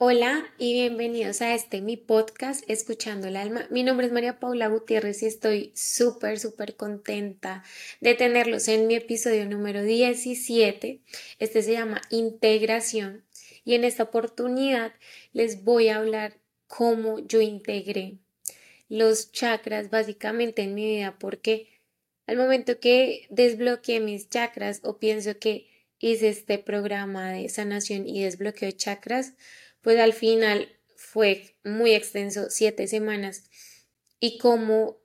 Hola y bienvenidos a este mi podcast Escuchando el Alma. Mi nombre es María Paula Gutiérrez y estoy súper, súper contenta de tenerlos en mi episodio número 17. Este se llama Integración y en esta oportunidad les voy a hablar cómo yo integré los chakras básicamente en mi vida porque al momento que desbloqueé mis chakras o pienso que hice este programa de sanación y desbloqueo de chakras, pues al final fue muy extenso, siete semanas, y cómo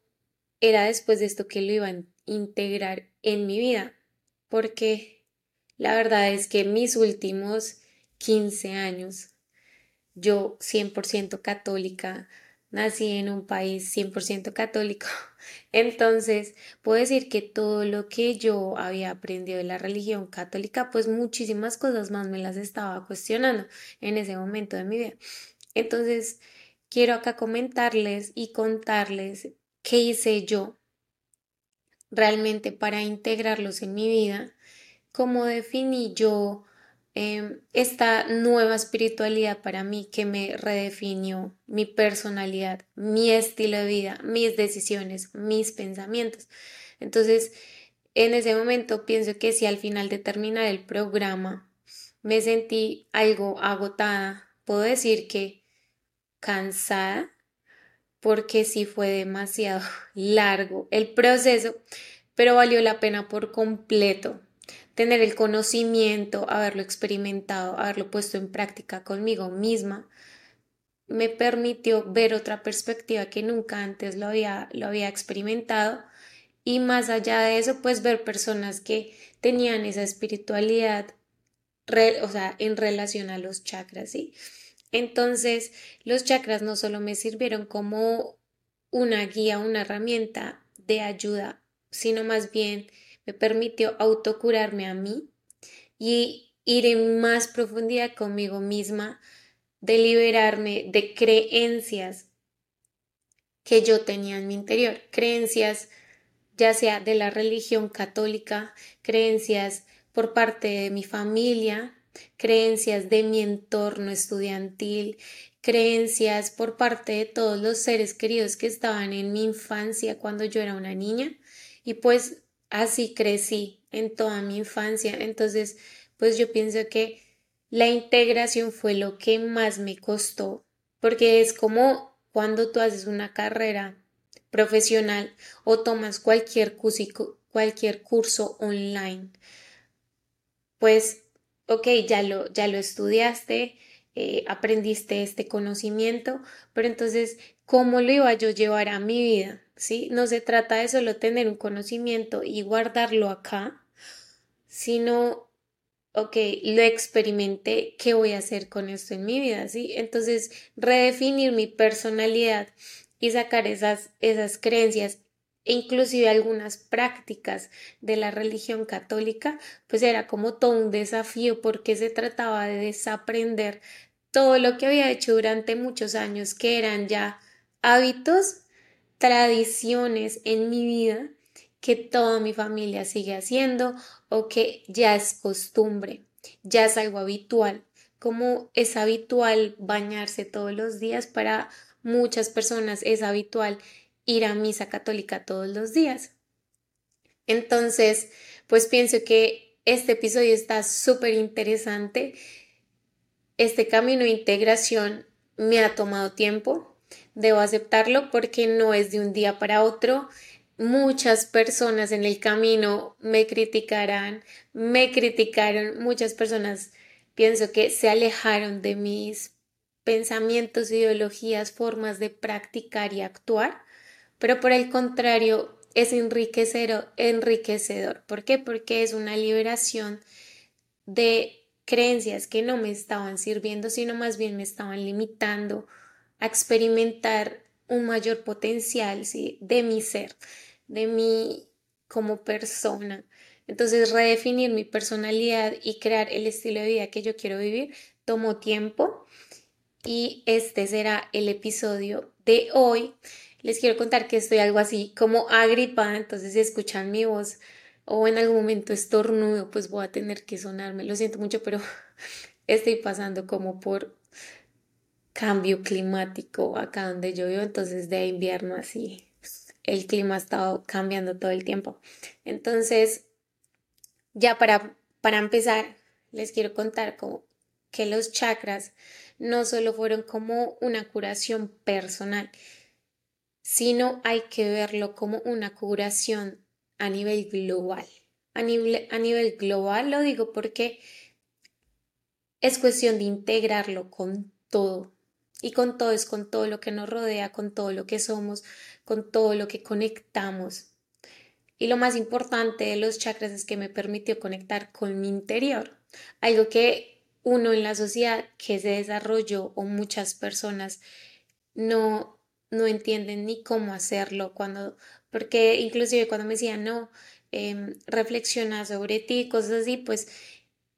era después de esto que lo iba a integrar en mi vida, porque la verdad es que mis últimos 15 años, yo 100% católica, nací en un país 100% católico. Entonces, puedo decir que todo lo que yo había aprendido de la religión católica, pues muchísimas cosas más me las estaba cuestionando en ese momento de mi vida. Entonces, quiero acá comentarles y contarles qué hice yo realmente para integrarlos en mi vida, cómo definí yo Em, esta nueva espiritualidad para mí que me redefinió mi personalidad, mi estilo de vida, mis decisiones, mis pensamientos. Entonces, en ese momento pienso que si al final de terminar el programa me sentí algo agotada, puedo decir que cansada, porque sí fue demasiado largo el proceso, pero valió la pena por completo tener el conocimiento, haberlo experimentado, haberlo puesto en práctica conmigo misma, me permitió ver otra perspectiva que nunca antes lo había, lo había experimentado y más allá de eso, pues ver personas que tenían esa espiritualidad, o sea, en relación a los chakras, ¿sí? Entonces, los chakras no solo me sirvieron como una guía, una herramienta de ayuda, sino más bien me permitió autocurarme a mí y ir en más profundidad conmigo misma, de liberarme de creencias que yo tenía en mi interior, creencias ya sea de la religión católica, creencias por parte de mi familia, creencias de mi entorno estudiantil, creencias por parte de todos los seres queridos que estaban en mi infancia cuando yo era una niña. Y pues así crecí en toda mi infancia. Entonces, pues yo pienso que la integración fue lo que más me costó, porque es como cuando tú haces una carrera profesional o tomas cualquier curso, online. Pues, ok, ya lo, ya lo estudiaste, eh, aprendiste este conocimiento, pero entonces, ¿cómo lo iba yo a llevar a mi vida? ¿sí? No se trata de solo tener un conocimiento y guardarlo acá, sino, ok, lo experimenté, ¿qué voy a hacer con esto en mi vida? ¿sí? Entonces, redefinir mi personalidad y sacar esas, esas creencias e inclusive algunas prácticas de la religión católica, pues era como todo un desafío porque se trataba de desaprender todo lo que había hecho durante muchos años, que eran ya hábitos tradiciones en mi vida que toda mi familia sigue haciendo o que ya es costumbre, ya es algo habitual, como es habitual bañarse todos los días para muchas personas es habitual ir a misa católica todos los días. Entonces, pues pienso que este episodio está súper interesante. Este camino de integración me ha tomado tiempo, Debo aceptarlo porque no es de un día para otro. Muchas personas en el camino me criticarán, me criticaron, muchas personas pienso que se alejaron de mis pensamientos, ideologías, formas de practicar y actuar, pero por el contrario es enriquecedor, enriquecedor. ¿Por qué? Porque es una liberación de creencias que no me estaban sirviendo, sino más bien me estaban limitando, a experimentar un mayor potencial de mi ser, de mí como persona. Entonces, redefinir mi personalidad y crear el estilo de vida que yo quiero vivir tomó tiempo y este será el episodio de hoy. Les quiero contar que estoy algo así como agripada, entonces si escuchan mi voz o en algún momento estornudo, pues voy a tener que sonarme. Lo siento mucho, pero estoy pasando como por cambio climático acá donde yo vivo, entonces de invierno así, el clima ha estado cambiando todo el tiempo. Entonces, ya para, para empezar, les quiero contar como que los chakras no solo fueron como una curación personal, sino hay que verlo como una curación a nivel global. A nivel, a nivel global lo digo porque es cuestión de integrarlo con todo. Y con todo es con todo lo que nos rodea, con todo lo que somos, con todo lo que conectamos. Y lo más importante de los chakras es que me permitió conectar con mi interior. Algo que uno en la sociedad que se desarrolló o muchas personas no, no entienden ni cómo hacerlo cuando, porque inclusive cuando me decían, no, eh, reflexiona sobre ti, cosas así, pues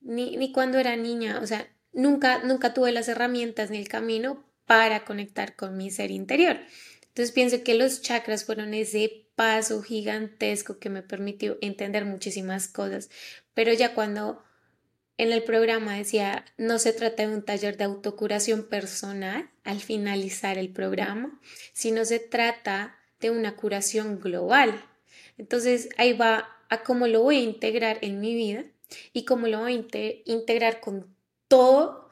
ni, ni cuando era niña, o sea, nunca, nunca tuve las herramientas ni el camino para conectar con mi ser interior. Entonces pienso que los chakras fueron ese paso gigantesco que me permitió entender muchísimas cosas, pero ya cuando en el programa decía, no se trata de un taller de autocuración personal al finalizar el programa, sino se trata de una curación global. Entonces ahí va a cómo lo voy a integrar en mi vida y cómo lo voy a integrar con todo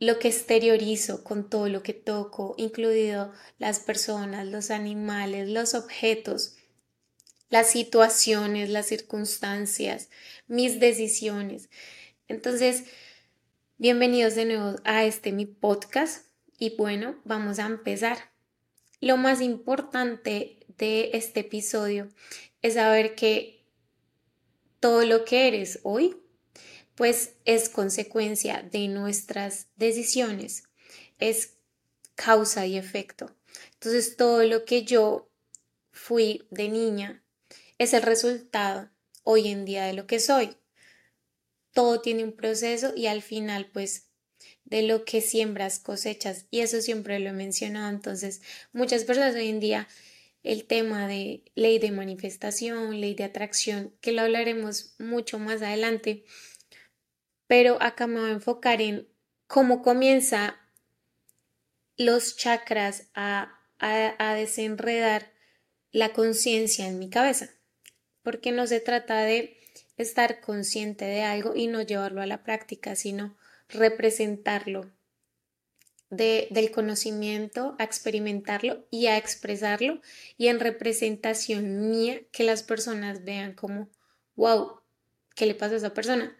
lo que exteriorizo, con todo lo que toco, incluido las personas, los animales, los objetos, las situaciones, las circunstancias, mis decisiones. Entonces, bienvenidos de nuevo a este mi podcast y bueno, vamos a empezar. Lo más importante de este episodio es saber que todo lo que eres hoy, pues es consecuencia de nuestras decisiones, es causa y efecto. Entonces, todo lo que yo fui de niña es el resultado hoy en día de lo que soy todo tiene un proceso y al final pues de lo que siembras cosechas y eso siempre lo he mencionado. Entonces muchas personas hoy en día el tema de ley de manifestación, ley de atracción, que lo hablaremos mucho más adelante, pero acá me voy a enfocar en cómo comienza los chakras a, a, a desenredar la conciencia en mi cabeza, porque no se trata de estar consciente de algo y no llevarlo a la práctica, sino representarlo de, del conocimiento, a experimentarlo y a expresarlo y en representación mía que las personas vean como, wow, ¿qué le pasa a esa persona?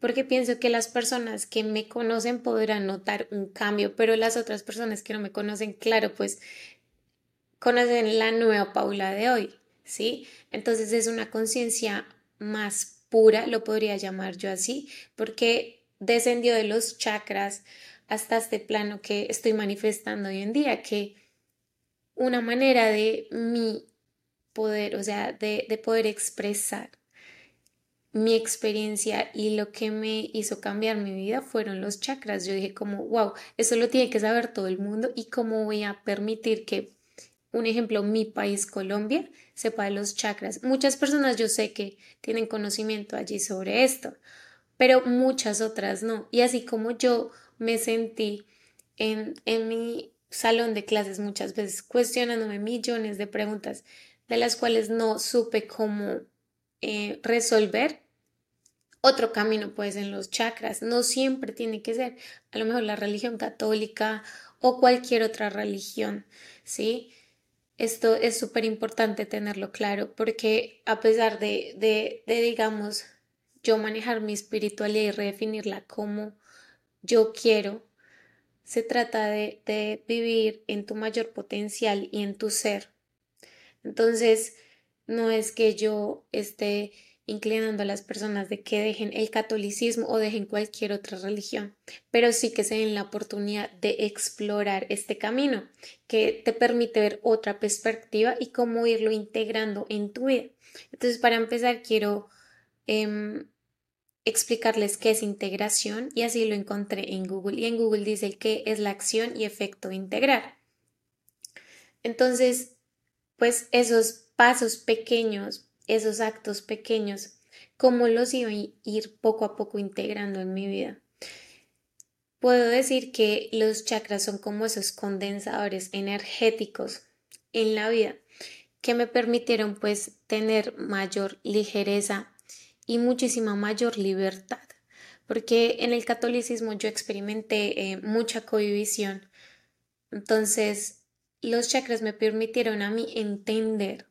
Porque pienso que las personas que me conocen podrán notar un cambio, pero las otras personas que no me conocen, claro, pues conocen la nueva Paula de hoy, ¿sí? Entonces es una conciencia más pura, lo podría llamar yo así, porque descendió de los chakras hasta este plano que estoy manifestando hoy en día, que una manera de mi poder, o sea, de, de poder expresar mi experiencia y lo que me hizo cambiar mi vida fueron los chakras. Yo dije como, wow, eso lo tiene que saber todo el mundo y cómo voy a permitir que un ejemplo, mi país, Colombia, sepa de los chakras. Muchas personas yo sé que tienen conocimiento allí sobre esto, pero muchas otras no. Y así como yo me sentí en, en mi salón de clases muchas veces cuestionándome millones de preguntas de las cuales no supe cómo eh, resolver. Otro camino pues en los chakras. No siempre tiene que ser a lo mejor la religión católica o cualquier otra religión, ¿sí? Esto es súper importante tenerlo claro porque a pesar de, de, de, digamos, yo manejar mi espiritualidad y redefinirla como yo quiero, se trata de, de vivir en tu mayor potencial y en tu ser. Entonces, no es que yo esté inclinando a las personas de que dejen el catolicismo o dejen cualquier otra religión, pero sí que se den la oportunidad de explorar este camino que te permite ver otra perspectiva y cómo irlo integrando en tu vida. Entonces, para empezar, quiero eh, explicarles qué es integración y así lo encontré en Google y en Google dice que es la acción y efecto integrar. Entonces, pues esos pasos pequeños esos actos pequeños, cómo los iba a ir poco a poco integrando en mi vida. puedo decir que los chakras son como esos condensadores energéticos en la vida que me permitieron pues tener mayor ligereza y muchísima mayor libertad. Porque en el catolicismo yo experimenté eh, mucha cohibición. Entonces, los chakras me permitieron a mí entender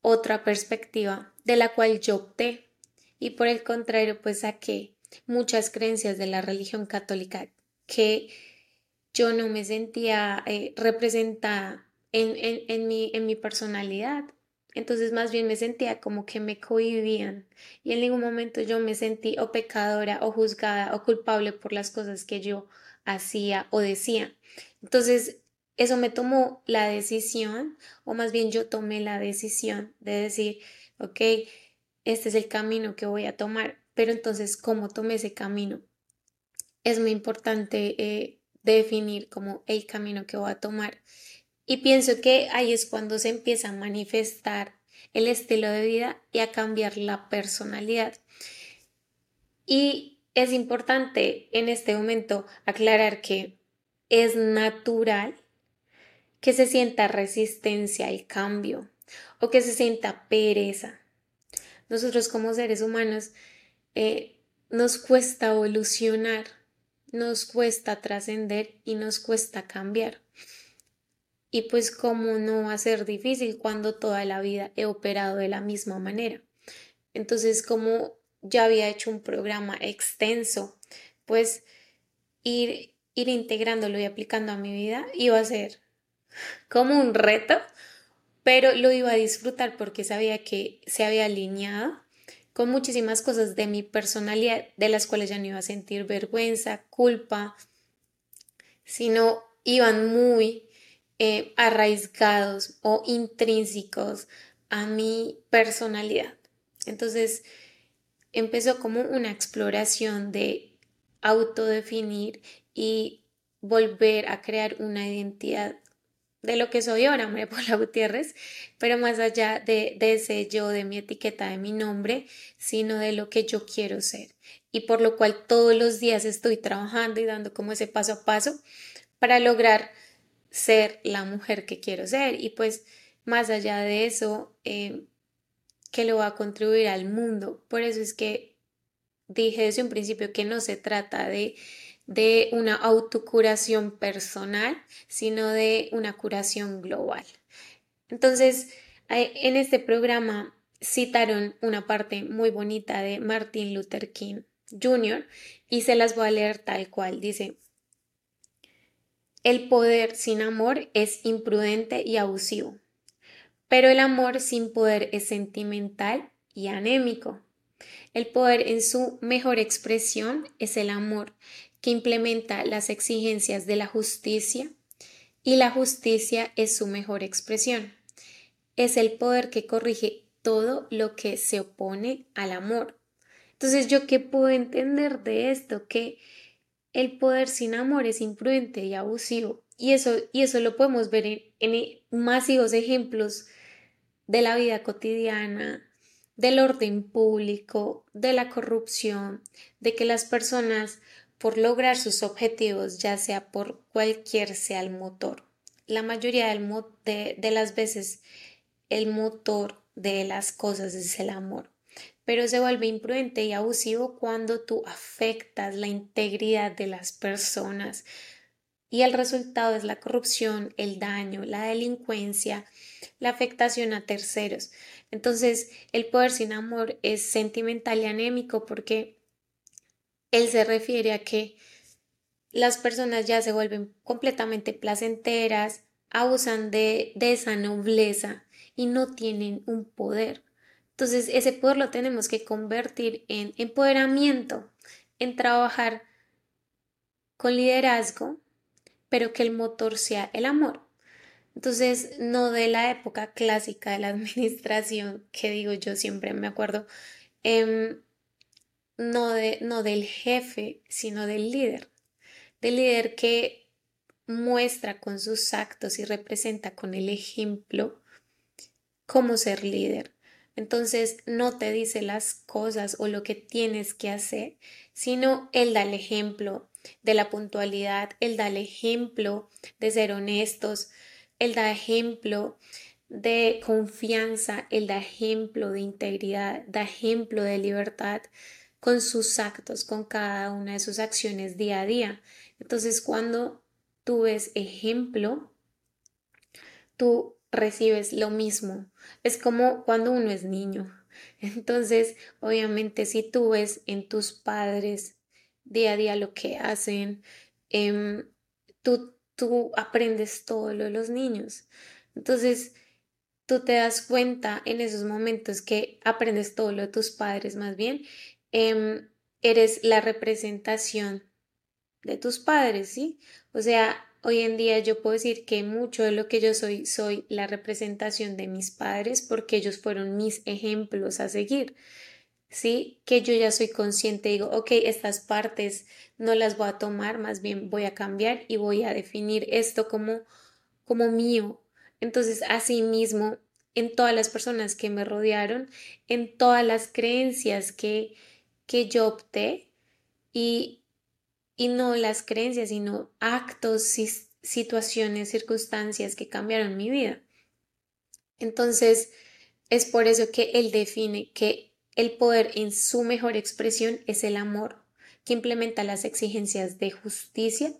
otra perspectiva de la cual yo opté y por el contrario pues saqué muchas creencias de la religión católica que yo no me sentía eh, representada en, en, mi, en mi personalidad. Entonces más bien me sentía como que me cohibían y en ningún momento yo me sentí o pecadora o juzgada o culpable por las cosas que yo hacía o decía. Entonces eso me tomó la decisión o más bien yo tomé la decisión de decir, ok, este es el camino que voy a tomar, pero entonces, ¿cómo tomé ese camino? Es muy importante eh, definir como el camino que voy a tomar. Y pienso que ahí es cuando se empieza a manifestar el estilo de vida y a cambiar la personalidad. Y es importante en este momento aclarar que es natural que se sienta resistencia al cambio o que se sienta pereza. Nosotros como seres humanos eh, nos cuesta evolucionar, nos cuesta trascender y nos cuesta cambiar. Y pues cómo no va a ser difícil cuando toda la vida he operado de la misma manera. Entonces, como ya había hecho un programa extenso, pues ir, ir integrándolo y aplicando a mi vida iba a ser como un reto, pero lo iba a disfrutar porque sabía que se había alineado con muchísimas cosas de mi personalidad de las cuales ya no iba a sentir vergüenza, culpa, sino iban muy eh, arraigados o intrínsecos a mi personalidad. Entonces empezó como una exploración de autodefinir y volver a crear una identidad de lo que soy ahora, María Paula Gutiérrez, pero más allá de, de ese yo, de mi etiqueta, de mi nombre, sino de lo que yo quiero ser. Y por lo cual todos los días estoy trabajando y dando como ese paso a paso para lograr ser la mujer que quiero ser. Y pues más allá de eso, eh, que lo va a contribuir al mundo. Por eso es que dije desde un principio que no se trata de de una autocuración personal, sino de una curación global. Entonces, eh, en este programa citaron una parte muy bonita de Martin Luther King Jr. y se las voy a leer tal cual. Dice, el poder sin amor es imprudente y abusivo, pero el amor sin poder es sentimental y anémico. El poder en su mejor expresión es el amor, que implementa las exigencias de la justicia y la justicia es su mejor expresión. Es el poder que corrige todo lo que se opone al amor. Entonces, ¿yo qué puedo entender de esto? Que el poder sin amor es imprudente y abusivo. Y eso, y eso lo podemos ver en, en masivos ejemplos de la vida cotidiana, del orden público, de la corrupción, de que las personas por lograr sus objetivos, ya sea por cualquier sea el motor. La mayoría de, de las veces el motor de las cosas es el amor, pero se vuelve imprudente y abusivo cuando tú afectas la integridad de las personas y el resultado es la corrupción, el daño, la delincuencia, la afectación a terceros. Entonces, el poder sin amor es sentimental y anémico porque él se refiere a que las personas ya se vuelven completamente placenteras, abusan de, de esa nobleza y no tienen un poder. Entonces ese poder lo tenemos que convertir en empoderamiento, en trabajar con liderazgo, pero que el motor sea el amor. Entonces, no de la época clásica de la administración, que digo yo siempre me acuerdo, eh, no, de, no del jefe, sino del líder, del líder que muestra con sus actos y representa con el ejemplo cómo ser líder. Entonces no te dice las cosas o lo que tienes que hacer, sino él da el ejemplo, de la puntualidad, Él da el ejemplo de ser honestos, Él da ejemplo de confianza, Él da ejemplo de integridad, da ejemplo de libertad con sus actos, con cada una de sus acciones día a día. Entonces, cuando tú ves ejemplo, tú recibes lo mismo. Es como cuando uno es niño. Entonces, obviamente, si tú ves en tus padres día a día lo que hacen, em, tú, tú aprendes todo lo de los niños. Entonces, tú te das cuenta en esos momentos que aprendes todo lo de tus padres más bien, em, eres la representación de tus padres, ¿sí? O sea, hoy en día yo puedo decir que mucho de lo que yo soy, soy la representación de mis padres porque ellos fueron mis ejemplos a seguir. ¿sí? Que yo ya soy consciente, digo, ok, estas partes no las voy a tomar, más bien voy a cambiar y voy a definir esto como, como mío. Entonces, así mismo, en todas las personas que me rodearon, en todas las creencias que, que yo opté y, y no las creencias, sino actos, situaciones, circunstancias que cambiaron mi vida. Entonces, es por eso que él define que el poder en su mejor expresión es el amor, que implementa las exigencias de justicia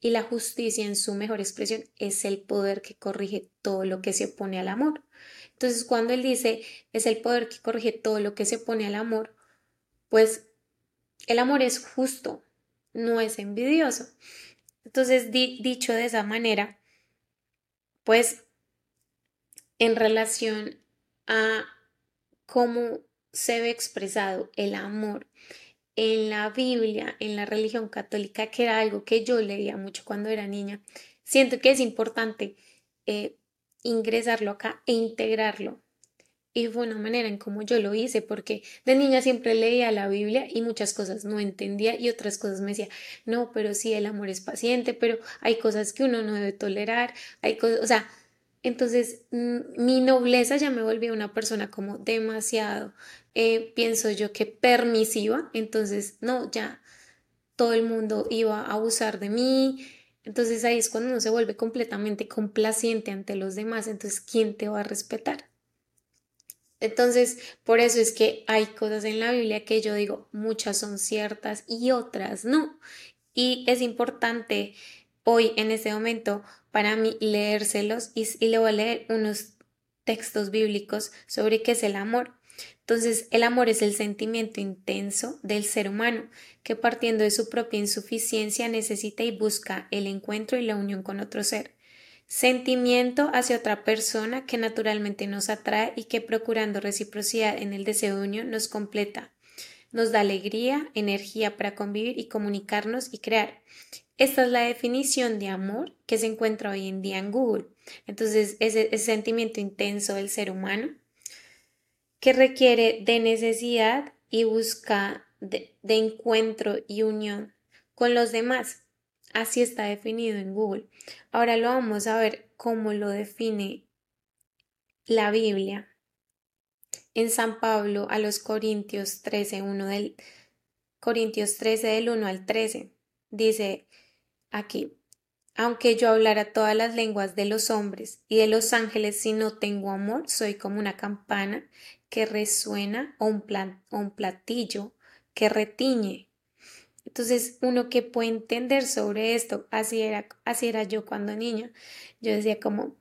y la justicia en su mejor expresión es el poder que corrige todo lo que se opone al amor. Entonces, cuando él dice es el poder que corrige todo lo que se opone al amor, pues el amor es justo, no es envidioso. Entonces, dicho de esa manera, pues en relación a cómo se ve expresado el amor en la Biblia, en la religión católica, que era algo que yo leía mucho cuando era niña, siento que es importante eh, ingresarlo acá e integrarlo. Y fue una manera en cómo yo lo hice, porque de niña siempre leía la Biblia y muchas cosas no entendía y otras cosas me decía, no, pero sí, el amor es paciente, pero hay cosas que uno no debe tolerar, hay cosas, o sea, entonces mi nobleza ya me volvió una persona como demasiado eh, pienso yo que permisiva, entonces no, ya todo el mundo iba a abusar de mí, entonces ahí es cuando uno se vuelve completamente complaciente ante los demás, entonces ¿quién te va a respetar? Entonces, por eso es que hay cosas en la Biblia que yo digo, muchas son ciertas y otras no. Y es importante hoy, en este momento, para mí leérselos y, y le voy a leer unos textos bíblicos sobre qué es el amor. Entonces, el amor es el sentimiento intenso del ser humano que partiendo de su propia insuficiencia necesita y busca el encuentro y la unión con otro ser. Sentimiento hacia otra persona que naturalmente nos atrae y que procurando reciprocidad en el deseo de unión nos completa. Nos da alegría, energía para convivir y comunicarnos y crear. Esta es la definición de amor que se encuentra hoy en día en Google. Entonces, ese, ese sentimiento intenso del ser humano que requiere de necesidad y busca de, encuentro y unión con los demás. Así está definido en Google. Ahora lo vamos a ver cómo lo define la Biblia. En San Pablo a los Corintios 13, 1 del Corintios 13 del 1 al 13. Dice aquí, aunque yo hablara todas las lenguas de los hombres y de los ángeles, si no tengo amor, soy como una campana que resuena o un, o un platillo que retiñe. Entonces, uno que puede entender sobre esto, así era, así era yo cuando niña. Yo decía como,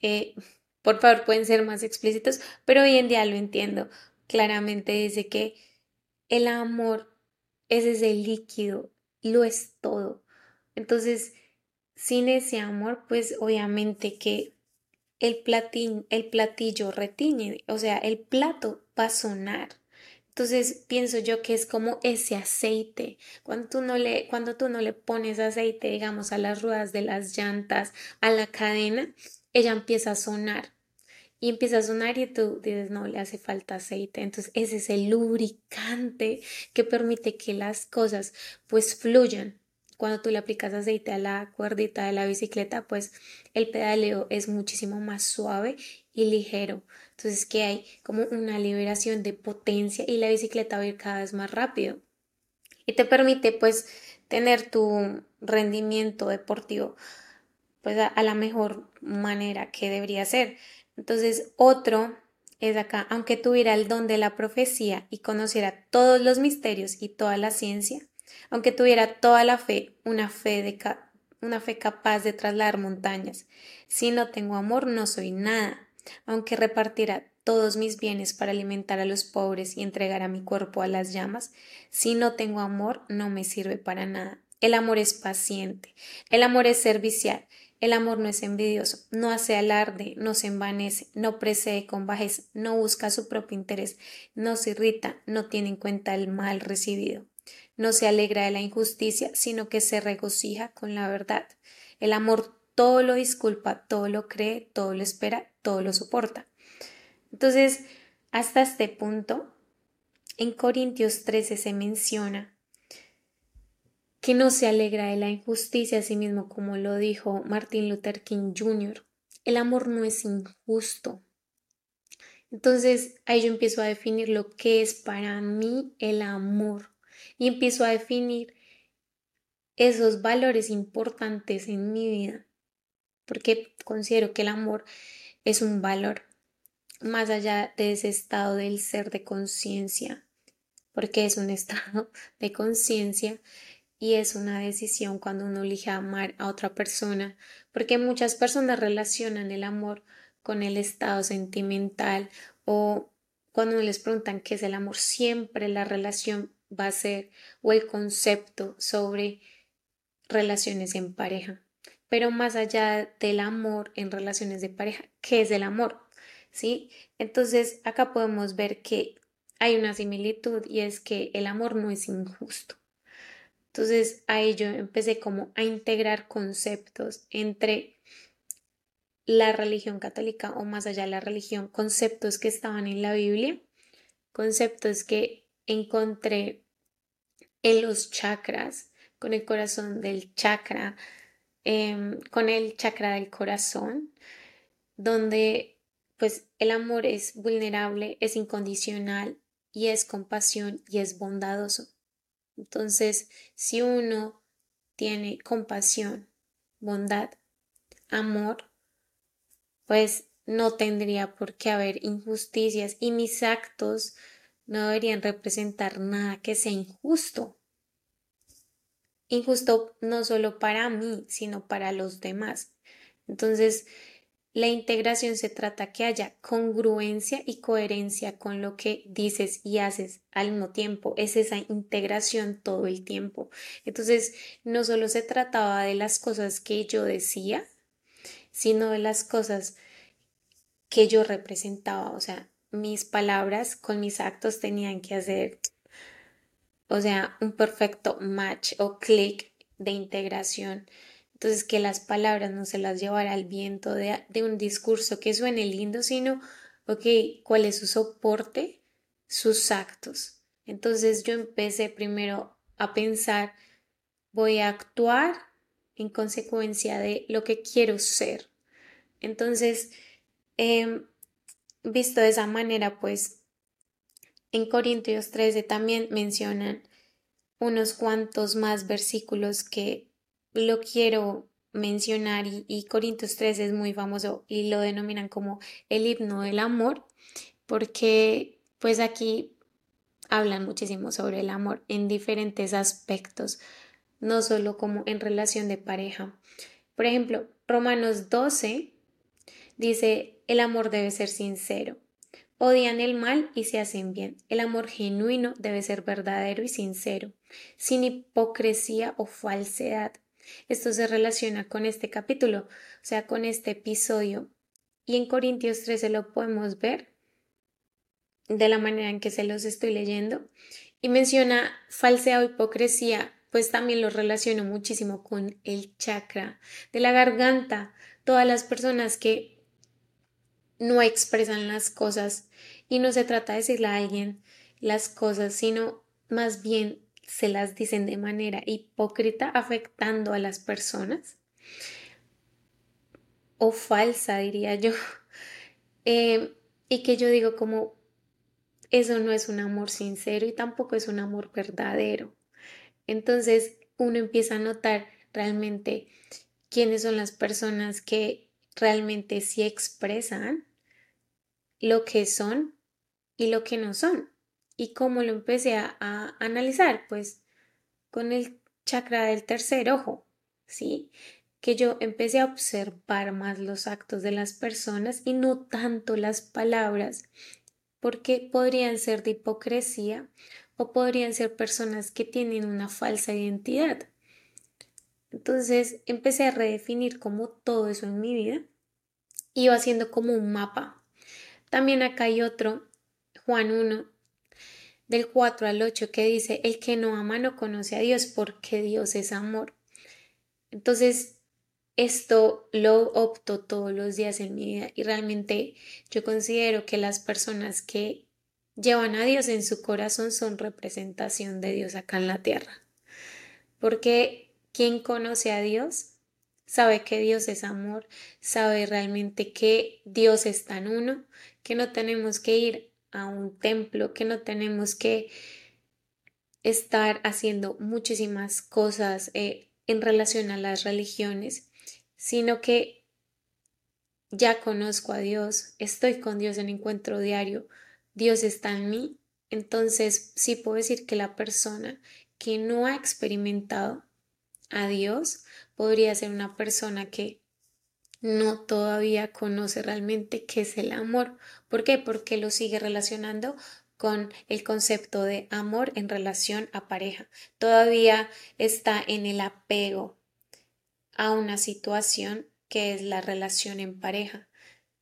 eh, por favor, pueden ser más explícitos, pero hoy en día lo entiendo. Claramente dice que el amor es ese líquido, lo es todo. Entonces, sin ese amor, pues obviamente que el, platín, el platillo retiñe, o sea, el plato va a sonar. Entonces pienso yo que es como ese aceite. Cuando tú no le, cuando tú no le pones aceite, digamos, a las ruedas de las llantas, a la cadena, ella empieza a sonar. Y empieza a sonar y tú dices, no, le hace falta aceite. Entonces ese es el lubricante que permite que las cosas pues fluyan cuando tú le aplicas aceite a la cuerdita de la bicicleta, pues el pedaleo es muchísimo más suave y ligero. Entonces que hay como una liberación de potencia y la bicicleta va a ir cada vez más rápido. Y te permite pues tener tu rendimiento deportivo pues a, la mejor manera que debería ser. Entonces, otro es acá, aunque tuviera el don de la profecía y conociera todos los misterios y toda la ciencia, aunque tuviera toda la fe, una fe de una fe capaz de trasladar montañas. Si no tengo amor, no soy nada. Aunque repartiera todos mis bienes para alimentar a los pobres y entregar a mi cuerpo a las llamas, si no tengo amor, no me sirve para nada. El amor es paciente, el amor es servicial, el amor no es envidioso, no hace alarde, no se envanece, no precede con bajeza, no busca su propio interés, no se irrita, no tiene en cuenta el mal recibido, no se alegra de la injusticia, sino que se regocija con la verdad. El amor todo lo disculpa, todo lo cree, todo lo espera, todo lo soporta. Entonces, hasta este punto, en Corintios 13 se menciona que no se alegra de la injusticia, así mismo como lo dijo Martin Luther King Jr. El amor no es injusto. Entonces ahí yo empiezo a definir lo que es para mí el amor y empiezo a definir esos valores importantes en mi vida, porque considero que el amor es un valor más allá de ese estado del ser de conciencia, porque es un estado de conciencia y es una decisión cuando uno elige amar a otra persona, porque muchas personas relacionan el amor con el estado sentimental o cuando les preguntan qué es el amor, siempre la relación va a ser o el concepto sobre relaciones en pareja. Pero más allá del amor en relaciones de pareja, ¿qué es el amor? ¿Sí? Entonces acá podemos ver que hay una similitud y es que el amor no es injusto. Entonces ahí yo empecé como a integrar conceptos entre la religión católica o más allá de la religión, conceptos que estaban en la Biblia, conceptos que encontré en los chakras, con el corazón del chakra, em, con el chakra del corazón, donde pues el amor es vulnerable, es incondicional y es compasión y es bondadoso. Entonces, si uno tiene compasión, bondad, amor, pues no tendría por qué haber injusticias y mis actos no deberían representar nada que sea injusto. Injusto no solo para mí, sino para los demás. Entonces, la integración se trata que haya congruencia y coherencia con lo que dices y haces al mismo tiempo. Es esa integración todo el tiempo. Entonces, no solo se trataba de las cosas que yo decía, sino de las cosas que yo representaba. O sea, mis palabras con mis actos tenían que hacer, o sea, un perfecto match o clic de integración entonces, que las palabras no se las llevara al viento de, un discurso que suene lindo, sino, ok, ¿cuál es su soporte? Sus actos. Entonces yo empecé primero a pensar, voy a actuar en consecuencia de lo que quiero ser. Entonces, em, visto de esa manera, pues en Corintios 13 también mencionan unos cuantos más versículos que lo quiero mencionar y, Corintios 3 es muy famoso y lo denominan como el himno del amor porque pues aquí hablan muchísimo sobre el amor en diferentes aspectos, no solo como en relación de pareja. Por ejemplo, Romanos 12 dice, el amor debe ser sincero. Odian el mal y se hacen bien. El amor genuino debe ser verdadero y sincero, sin hipocresía o falsedad. Esto se relaciona con este capítulo, o sea, con este episodio. Y en Corintios 13 lo podemos ver de la manera en que se los estoy leyendo. Y menciona falsea o hipocresía, pues también lo relaciono muchísimo con el chakra de la garganta. Todas las personas que no expresan las cosas y no se trata de decirle a alguien las cosas, sino más bien se las dicen de manera hipócrita, afectando a las personas, o falsa, diría yo, eh, y que yo digo como, eso no es un amor sincero y tampoco es un amor verdadero. Entonces, uno empieza a notar realmente quiénes son las personas que realmente sí expresan lo que son y lo que no son. ¿Y cómo lo empecé a, a analizar? Pues con el chakra del tercer ojo, ¿sí? Que yo empecé a observar más los actos de las personas y no tanto las palabras, porque podrían ser de hipocresía o podrían ser personas que tienen una falsa identidad. Entonces empecé a redefinir como todo eso en mi vida. Iba haciendo como un mapa. También acá hay otro, Juan 1, del 4 al 8, que dice, el que no ama no conoce a Dios porque Dios es amor. Entonces, esto lo opto todos los días en mi vida y realmente yo considero que las personas que llevan a Dios en su corazón son representación de Dios acá en la tierra. Porque quien conoce a Dios sabe que Dios es amor, sabe realmente que Dios es tan uno, que no tenemos que ir a un templo, que no tenemos que estar haciendo muchísimas cosas eh, en relación a las religiones, sino que ya conozco a Dios, estoy con Dios en encuentro diario, Dios está en mí, entonces sí puedo decir que la persona que no ha experimentado a Dios, podría ser una persona que no todavía conoce realmente qué es el amor. ¿Por qué? Porque lo sigue relacionando con el concepto de amor en relación a pareja. Todavía está en el apego a una situación que es la relación en pareja.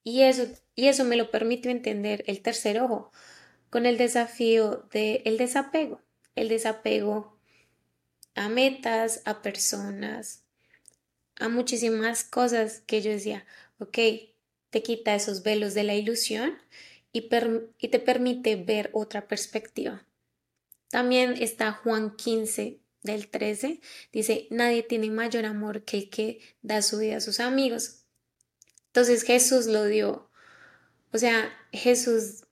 Y eso, y eso me lo permite entender el tercer ojo con el desafío del el desapego. El desapego a metas, a personas, a muchísimas cosas que yo decía, ok, te quita esos velos de la ilusión y, te permite ver otra perspectiva. También está Juan 15 del 13, dice, nadie tiene mayor amor que el que da su vida a sus amigos. Entonces Jesús lo dio. O sea, Jesús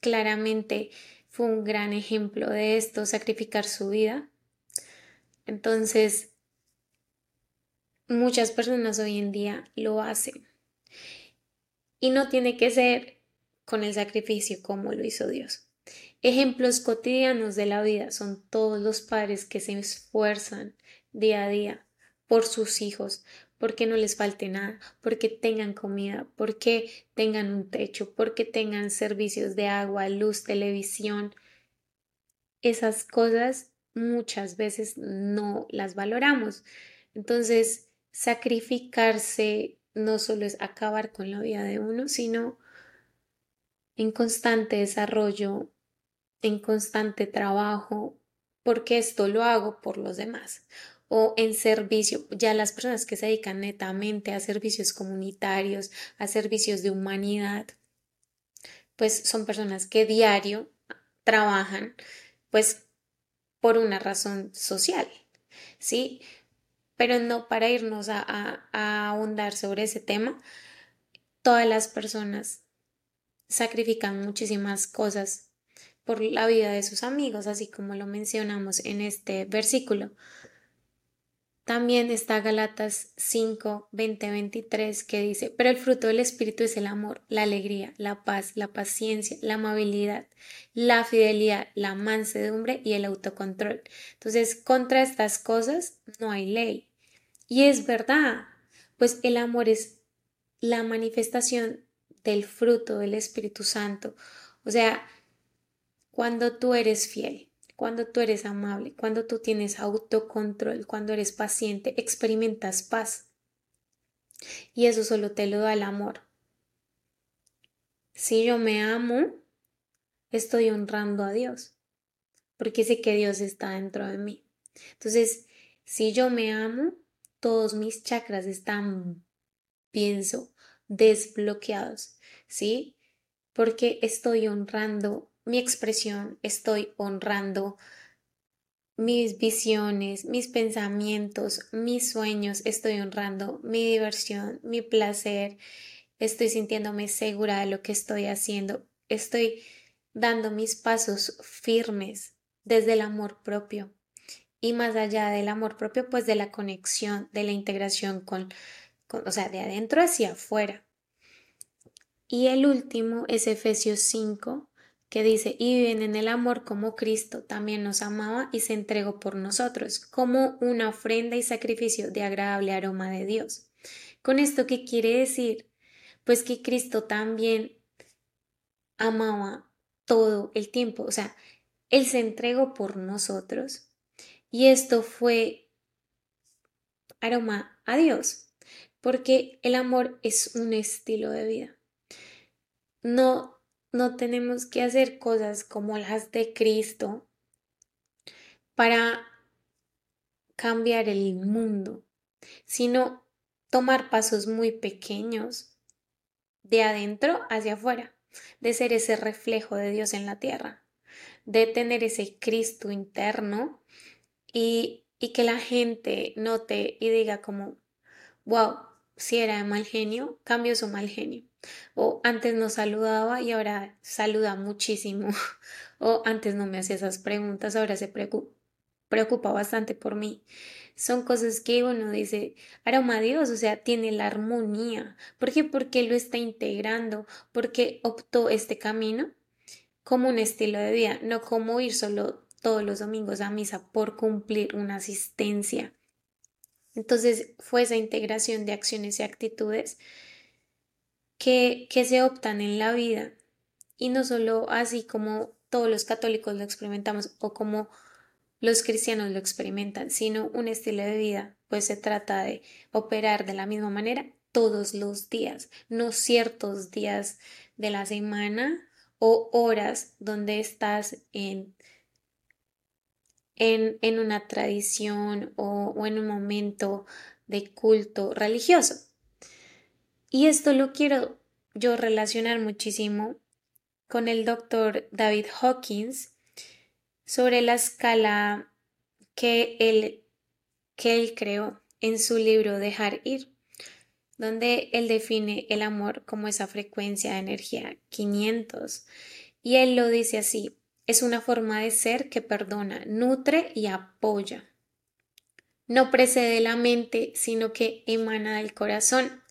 claramente fue un gran ejemplo de esto, sacrificar su vida entonces, muchas personas hoy en día lo hacen. Y no tiene que ser con el sacrificio como lo hizo Dios. Ejemplos cotidianos de la vida son todos los padres que se esfuerzan día a día por sus hijos, porque no les falte nada, porque tengan comida, porque tengan un techo, porque tengan servicios de agua, luz, televisión. Esas cosas muchas veces no las valoramos. Entonces, sacrificarse no solo es acabar con la vida de uno, sino en constante desarrollo, en constante trabajo, porque esto lo hago por los demás o en servicio, ya las personas que se dedican netamente a servicios comunitarios, a servicios de humanidad, pues son personas que diario trabajan pues por una razón social, ¿sí? Pero no para irnos a, a, ahondar sobre ese tema, todas las personas sacrifican muchísimas cosas por la vida de sus amigos, así como lo mencionamos en este versículo. También está Galatas 5, 20, 23 que dice, pero el fruto del Espíritu es el amor, la alegría, la paz, la paciencia, la amabilidad, la fidelidad, la mansedumbre y el autocontrol. Entonces, contra estas cosas no hay ley. Y es verdad, pues el amor es la manifestación del fruto del Espíritu Santo. O sea, cuando tú eres fiel, cuando tú eres amable, cuando tú tienes autocontrol, cuando eres paciente, experimentas paz. Y eso solo te lo da el amor. Si yo me amo, estoy honrando a Dios, porque sé que Dios está dentro de mí. Entonces, si yo me amo, todos mis chakras están, pienso, desbloqueados, ¿sí? Porque estoy honrando mi expresión, estoy honrando mis visiones, mis pensamientos, mis sueños, estoy honrando mi diversión, mi placer, estoy sintiéndome segura de lo que estoy haciendo, estoy dando mis pasos firmes desde el amor propio. y más allá del amor propio, pues de la conexión, de la integración con, o sea, de adentro hacia afuera. Y el último es Efesios 5, que dice, y viven en el amor como Cristo también nos amaba y se entregó por nosotros, como una ofrenda y sacrificio de agradable aroma de Dios. ¿Con esto qué quiere decir? Pues que Cristo también amaba todo el tiempo, o sea, Él se entregó por nosotros y esto fue aroma a Dios, porque el amor es un estilo de vida. No no tenemos que hacer cosas como las de Cristo para cambiar el mundo, sino tomar pasos muy pequeños de adentro hacia afuera, de ser ese reflejo de Dios en la tierra, de tener ese Cristo interno y, y que la gente note y diga como, wow, si era de mal genio, cambio su mal genio. O antes no saludaba y ahora saluda muchísimo. O antes no me hacía esas preguntas, ahora se preocupa, bastante por mí. Son cosas que uno dice, aroma Dios, o sea, tiene la armonía. ¿Por qué? Porque lo está integrando, porque optó este camino como un estilo de vida, no como ir solo todos los domingos a misa por cumplir una asistencia. Entonces fue esa integración de acciones y actitudes que, que se optan en la vida y no solo así como todos los católicos lo experimentamos o como los cristianos lo experimentan, sino un estilo de vida, pues se trata de operar de la misma manera todos los días, no ciertos días de la semana o horas donde estás en, en, en una tradición o, o en un momento de culto religioso. Y esto lo quiero yo relacionar muchísimo con el doctor David Hawkins sobre la escala que él, que él creó en su libro Dejar ir, donde él define el amor como esa frecuencia de energía 500. Y él lo dice así, es una forma de ser que perdona, nutre y apoya. No precede la mente, sino que emana del corazón.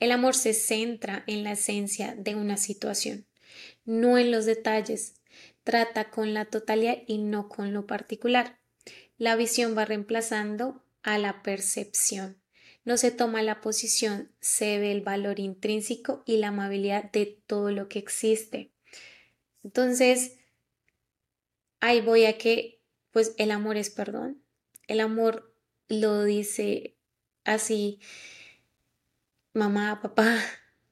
El amor se centra en la esencia de una situación, no en los detalles. Trata con la totalidad y no con lo particular. La visión va reemplazando a la percepción. No se toma la posición, se ve el valor intrínseco y la amabilidad de todo lo que existe. Entonces, ahí voy a que, pues el amor es perdón. El amor lo dice así mamá, papá,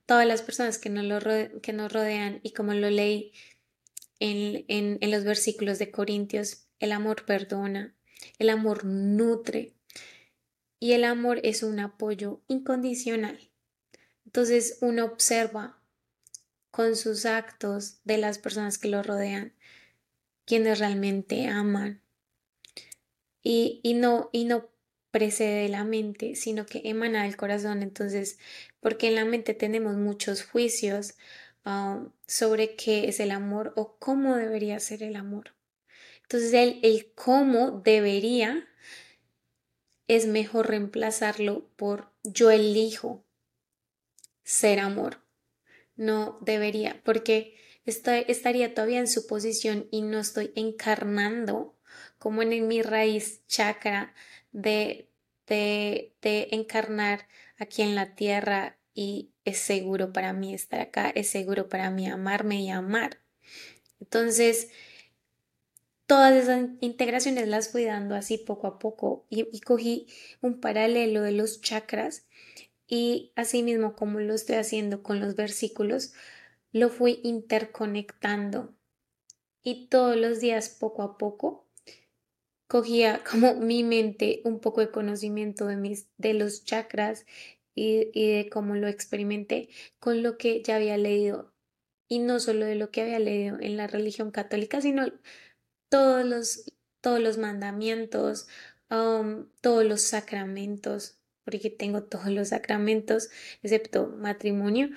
todas las personas que nos, lo que nos rodean y como lo leí en, en, los versículos de Corintios, el amor perdona, el amor nutre y el amor es un apoyo incondicional. Entonces uno observa con sus actos de las personas que lo rodean quienes realmente aman y, y, no, y no precede la mente, sino que emana del corazón. Entonces, porque en la mente tenemos muchos juicios um, sobre qué es el amor o cómo debería ser el amor. Entonces, el, el cómo debería es mejor reemplazarlo por yo elijo ser amor. No debería, porque estaría todavía en su posición y no estoy encarnando como en mi raíz chakra de, de, de encarnar aquí en la tierra y es seguro para mí estar acá, es seguro para mí amarme y amar. Entonces, todas esas integraciones las fui dando así poco a poco y, y cogí un paralelo de los chakras y así mismo como lo estoy haciendo con los versículos, lo fui interconectando y todos los días poco a poco cogía como mi mente un poco de conocimiento de, mis, de los chakras y, y de cómo lo experimenté con lo que ya había leído y no solo de lo que había leído en la religión católica, sino todos los, todos los mandamientos, um, todos los sacramentos, porque tengo todos los sacramentos excepto matrimonio.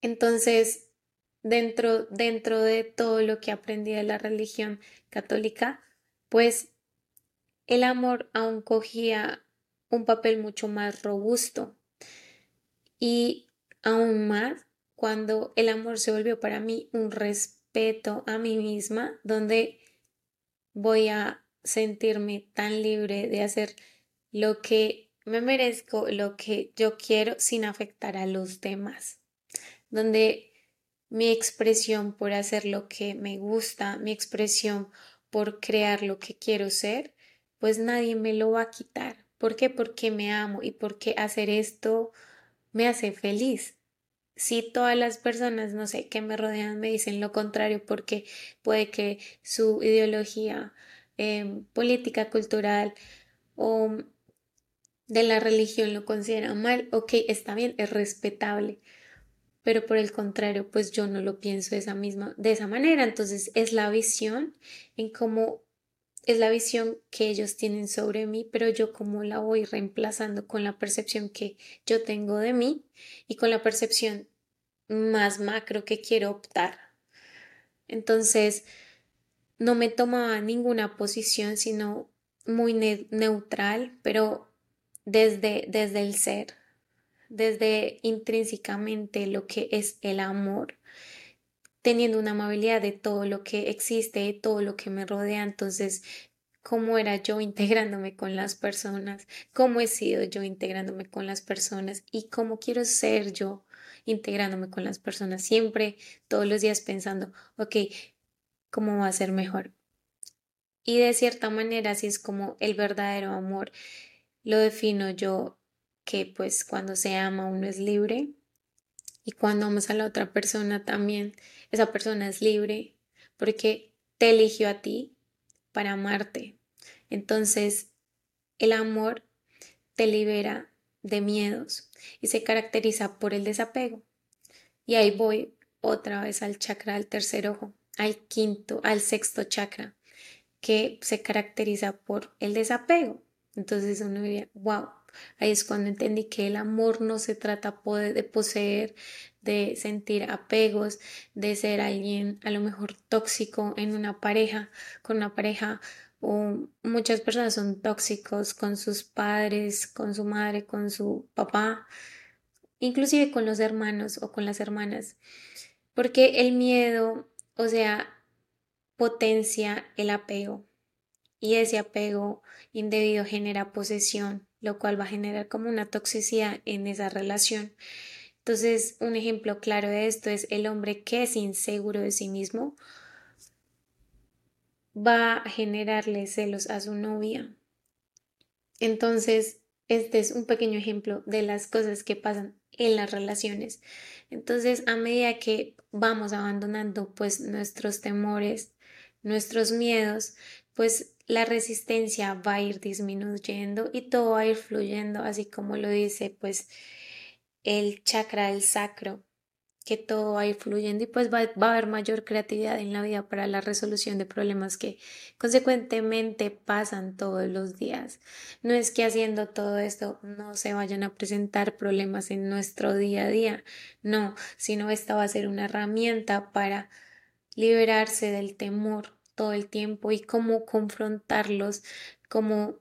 Entonces, dentro, dentro de todo lo que aprendí de la religión católica, pues el amor aún cogía un papel mucho más robusto y aún más cuando el amor se volvió para mí un respeto a mí misma, donde voy a sentirme tan libre de hacer lo que me merezco, lo que yo quiero sin afectar a los demás, donde mi expresión por hacer lo que me gusta, mi expresión por crear lo que quiero ser, pues nadie me lo va a quitar. ¿Por qué? Porque me amo y porque hacer esto me hace feliz. Si todas las personas, no sé, que me rodean me dicen lo contrario porque puede que su ideología em, política, cultural o de la religión lo consideran mal, ok, está bien, es respetable pero por el contrario, pues yo no lo pienso de esa misma, de esa manera. Entonces es la visión en cómo es la visión que ellos tienen sobre mí, pero yo como la voy reemplazando con la percepción que yo tengo de mí y con la percepción más macro que quiero optar. Entonces, no me tomaba ninguna posición, sino muy neutral, pero desde, desde el ser, desde intrínsecamente lo que es el amor, teniendo una amabilidad de todo lo que existe, de todo lo que me rodea. Entonces, ¿cómo era yo integrándome con las personas? ¿Cómo he sido yo integrándome con las personas? ¿Y cómo quiero ser yo integrándome con las personas? Siempre, todos los días pensando, ok, ¿cómo va a ser mejor? Y de cierta manera, así es como el verdadero amor lo defino yo que pues cuando se ama uno es libre y cuando amas a la otra persona también, esa persona es libre porque te eligió a ti para amarte. Entonces, el amor te libera de miedos y se caracteriza por el desapego. Y ahí voy otra vez al chakra del tercer ojo, al quinto, al sexto chakra, que se caracteriza por el desapego. Entonces uno diría, wow, Ahí es cuando entendí que el amor no se trata de poseer, de sentir apegos, de ser alguien a lo mejor tóxico en una pareja, con una pareja o muchas personas son tóxicos con sus padres, con su madre, con su papá, inclusive con los hermanos o con las hermanas, porque el miedo, o sea, potencia el apego. Y ese apego indebido genera posesión lo cual va a generar como una toxicidad en esa relación. Entonces, un ejemplo claro de esto es el hombre que es inseguro de sí mismo va a generarle celos a su novia. Entonces, este es un pequeño ejemplo de las cosas que pasan en las relaciones. Entonces, a medida que vamos abandonando pues nuestros temores, nuestros miedos, pues la resistencia va a ir disminuyendo y todo va a ir fluyendo, así como lo dice pues el chakra del sacro, que todo va a ir fluyendo y pues va, va, a haber mayor creatividad en la vida para la resolución de problemas que consecuentemente pasan todos los días. No es que haciendo todo esto no se vayan a presentar problemas en nuestro día a día, no, sino esta va a ser una herramienta para liberarse del temor todo el tiempo y cómo confrontarlos, cómo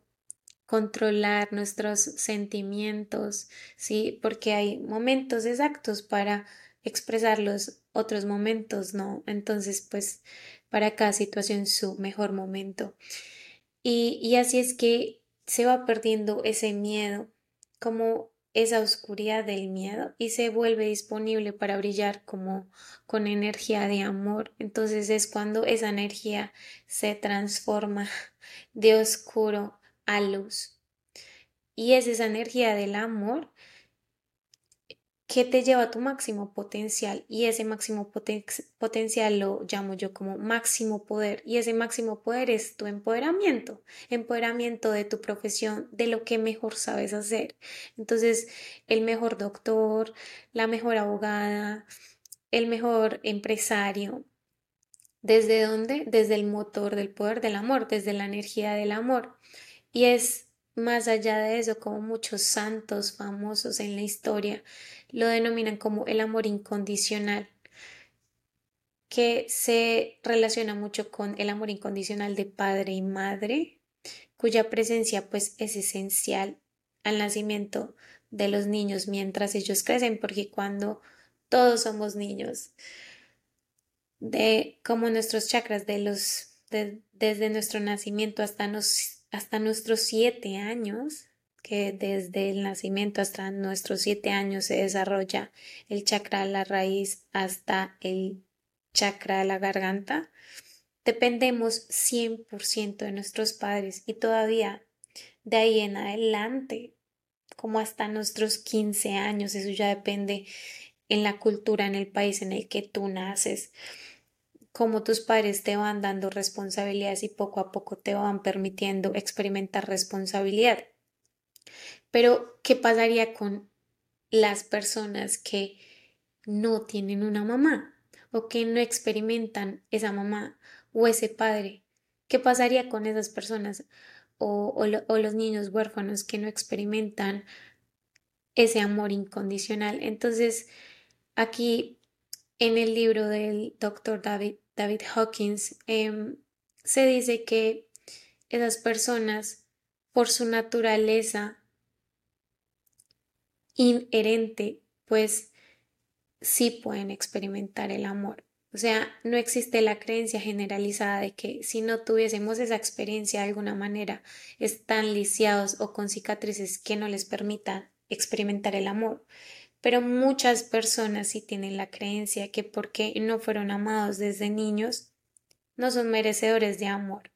controlar nuestros sentimientos, ¿sí? Porque hay momentos exactos para expresarlos, otros momentos no. Entonces, pues, para cada situación su mejor momento. Y, y así es que se va perdiendo ese miedo, como esa oscuridad del miedo y se vuelve disponible para brillar como con energía de amor. Entonces es cuando esa energía se transforma de oscuro a luz. Y es esa energía del amor que te lleva a tu máximo potencial y ese máximo potencial lo llamo yo como máximo poder y ese máximo poder es tu empoderamiento, empoderamiento de tu profesión, de lo que mejor sabes hacer. Entonces, el mejor doctor, la mejor abogada, el mejor empresario. ¿Desde dónde? Desde el motor del poder del amor, desde la energía del amor. Y es más allá de eso, como muchos santos famosos en la historia lo denominan como el amor incondicional, que se relaciona mucho con el amor incondicional de padre y madre, cuya presencia pues es esencial al nacimiento de los niños mientras ellos crecen, porque cuando todos somos niños, de como nuestros chakras de los desde nuestro nacimiento hasta, nos, hasta nuestros siete años, que desde el nacimiento hasta nuestros siete años se desarrolla el chakra de la raíz hasta el chakra de la garganta, dependemos 100% de nuestros padres y todavía de ahí en adelante, como hasta nuestros 15 años, eso ya depende en la cultura, en el país en el que tú naces cómo tus padres te van dando responsabilidades y poco a poco te van permitiendo experimentar responsabilidad. Pero, ¿qué pasaría con las personas que no tienen una mamá o que no experimentan esa mamá o ese padre? ¿Qué pasaría con esas personas o, o los niños huérfanos que no experimentan ese amor incondicional? Entonces, aquí en el libro del doctor David David Hawkins, em, se dice que esas personas, por su naturaleza inherente, pues sí pueden experimentar el amor. O sea, no existe la creencia generalizada de que si no tuviésemos esa experiencia de alguna manera, están lisiados o con cicatrices que no les permitan experimentar el amor pero muchas personas sí tienen la creencia que porque no fueron amados desde niños, no son merecedores de amor.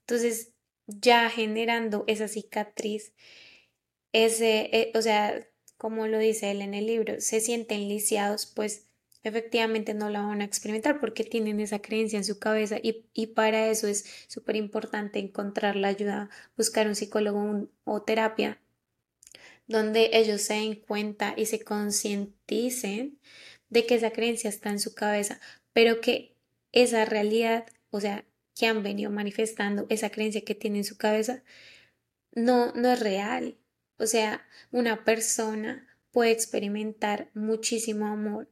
Entonces, ya generando esa cicatriz, ese, eh, o sea, como lo dice él en el libro, se sienten lisiados, pues efectivamente no la van a experimentar porque tienen esa creencia en su cabeza y, y para eso es súper importante encontrar la ayuda, buscar un psicólogo o terapia donde ellos se den cuenta y se concienticen de que esa creencia está en su cabeza, pero que esa realidad, o sea, que han venido manifestando, esa creencia que tiene en su cabeza, no, no es real. O sea, una persona puede experimentar muchísimo amor,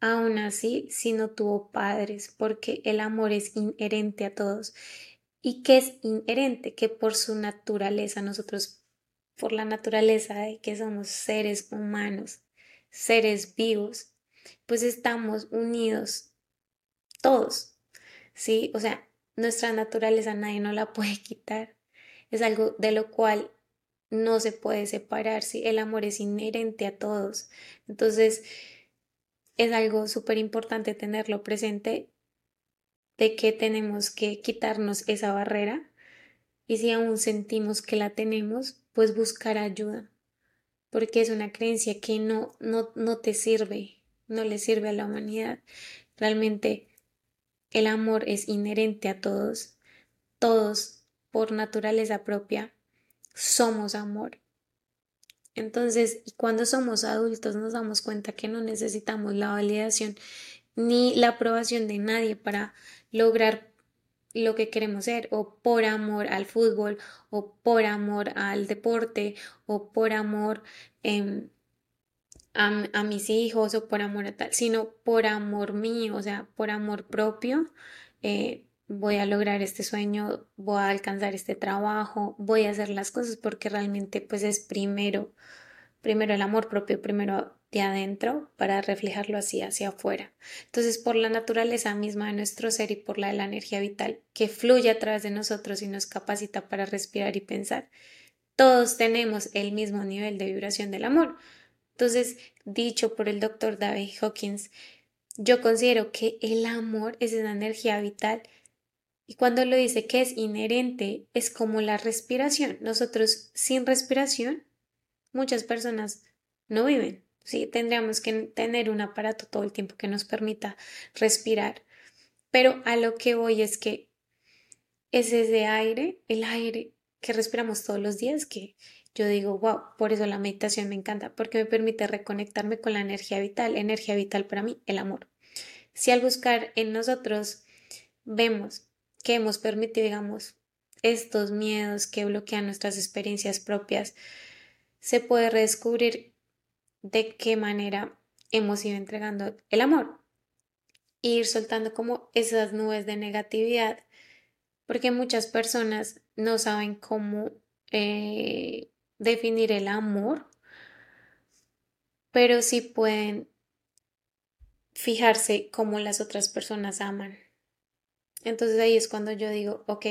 aún así si no tuvo padres, porque el amor es inherente a todos. ¿Y qué es inherente? Que por su naturaleza nosotros por la naturaleza de que somos seres humanos, seres vivos, pues estamos unidos todos, ¿sí? O sea, nuestra naturaleza nadie no la puede quitar, es algo de lo cual no se puede separar, ¿sí? El amor es inherente a todos, entonces es algo súper importante tenerlo presente de que tenemos que quitarnos esa barrera y si aún sentimos que la tenemos, pues buscar ayuda, porque es una creencia que no, no, no te sirve, no le sirve a la humanidad. Realmente el amor es inherente a todos, todos por naturaleza propia somos amor. Entonces, cuando somos adultos nos damos cuenta que no necesitamos la validación ni la aprobación de nadie para lograr lo que queremos ser o por amor al fútbol o por amor al deporte o por amor em, a, mis hijos o por amor a tal, sino por amor mío, o sea, por amor propio. Eh, voy a lograr este sueño, voy a alcanzar este trabajo, voy a hacer las cosas porque realmente pues es primero, primero el amor propio, primero de adentro para reflejarlo así hacia afuera. Entonces, por la naturaleza misma de nuestro ser y por la de la energía vital que fluye a través de nosotros y nos capacita para respirar y pensar, todos tenemos el mismo nivel de vibración del amor. Entonces, dicho por el doctor David Hawkins, yo considero que el amor es una energía vital y cuando lo dice que es inherente, es como la respiración. Nosotros sin respiración, muchas personas no viven. Sí, tendríamos que tener un aparato todo el tiempo que nos permita respirar. Pero a lo que voy es que es ese aire, el aire que respiramos todos los días, que yo digo, wow, por eso la meditación me encanta, porque me permite reconectarme con la energía vital. Energía vital para mí, el amor. Si al buscar en nosotros vemos que hemos permitido, digamos, estos miedos que bloquean nuestras experiencias propias, se puede redescubrir de qué manera hemos ido entregando el amor. ir soltando como esas nubes de negatividad, porque muchas personas no saben cómo eh, definir el amor, pero sí pueden fijarse cómo las otras personas aman. Entonces ahí es cuando yo digo, ok,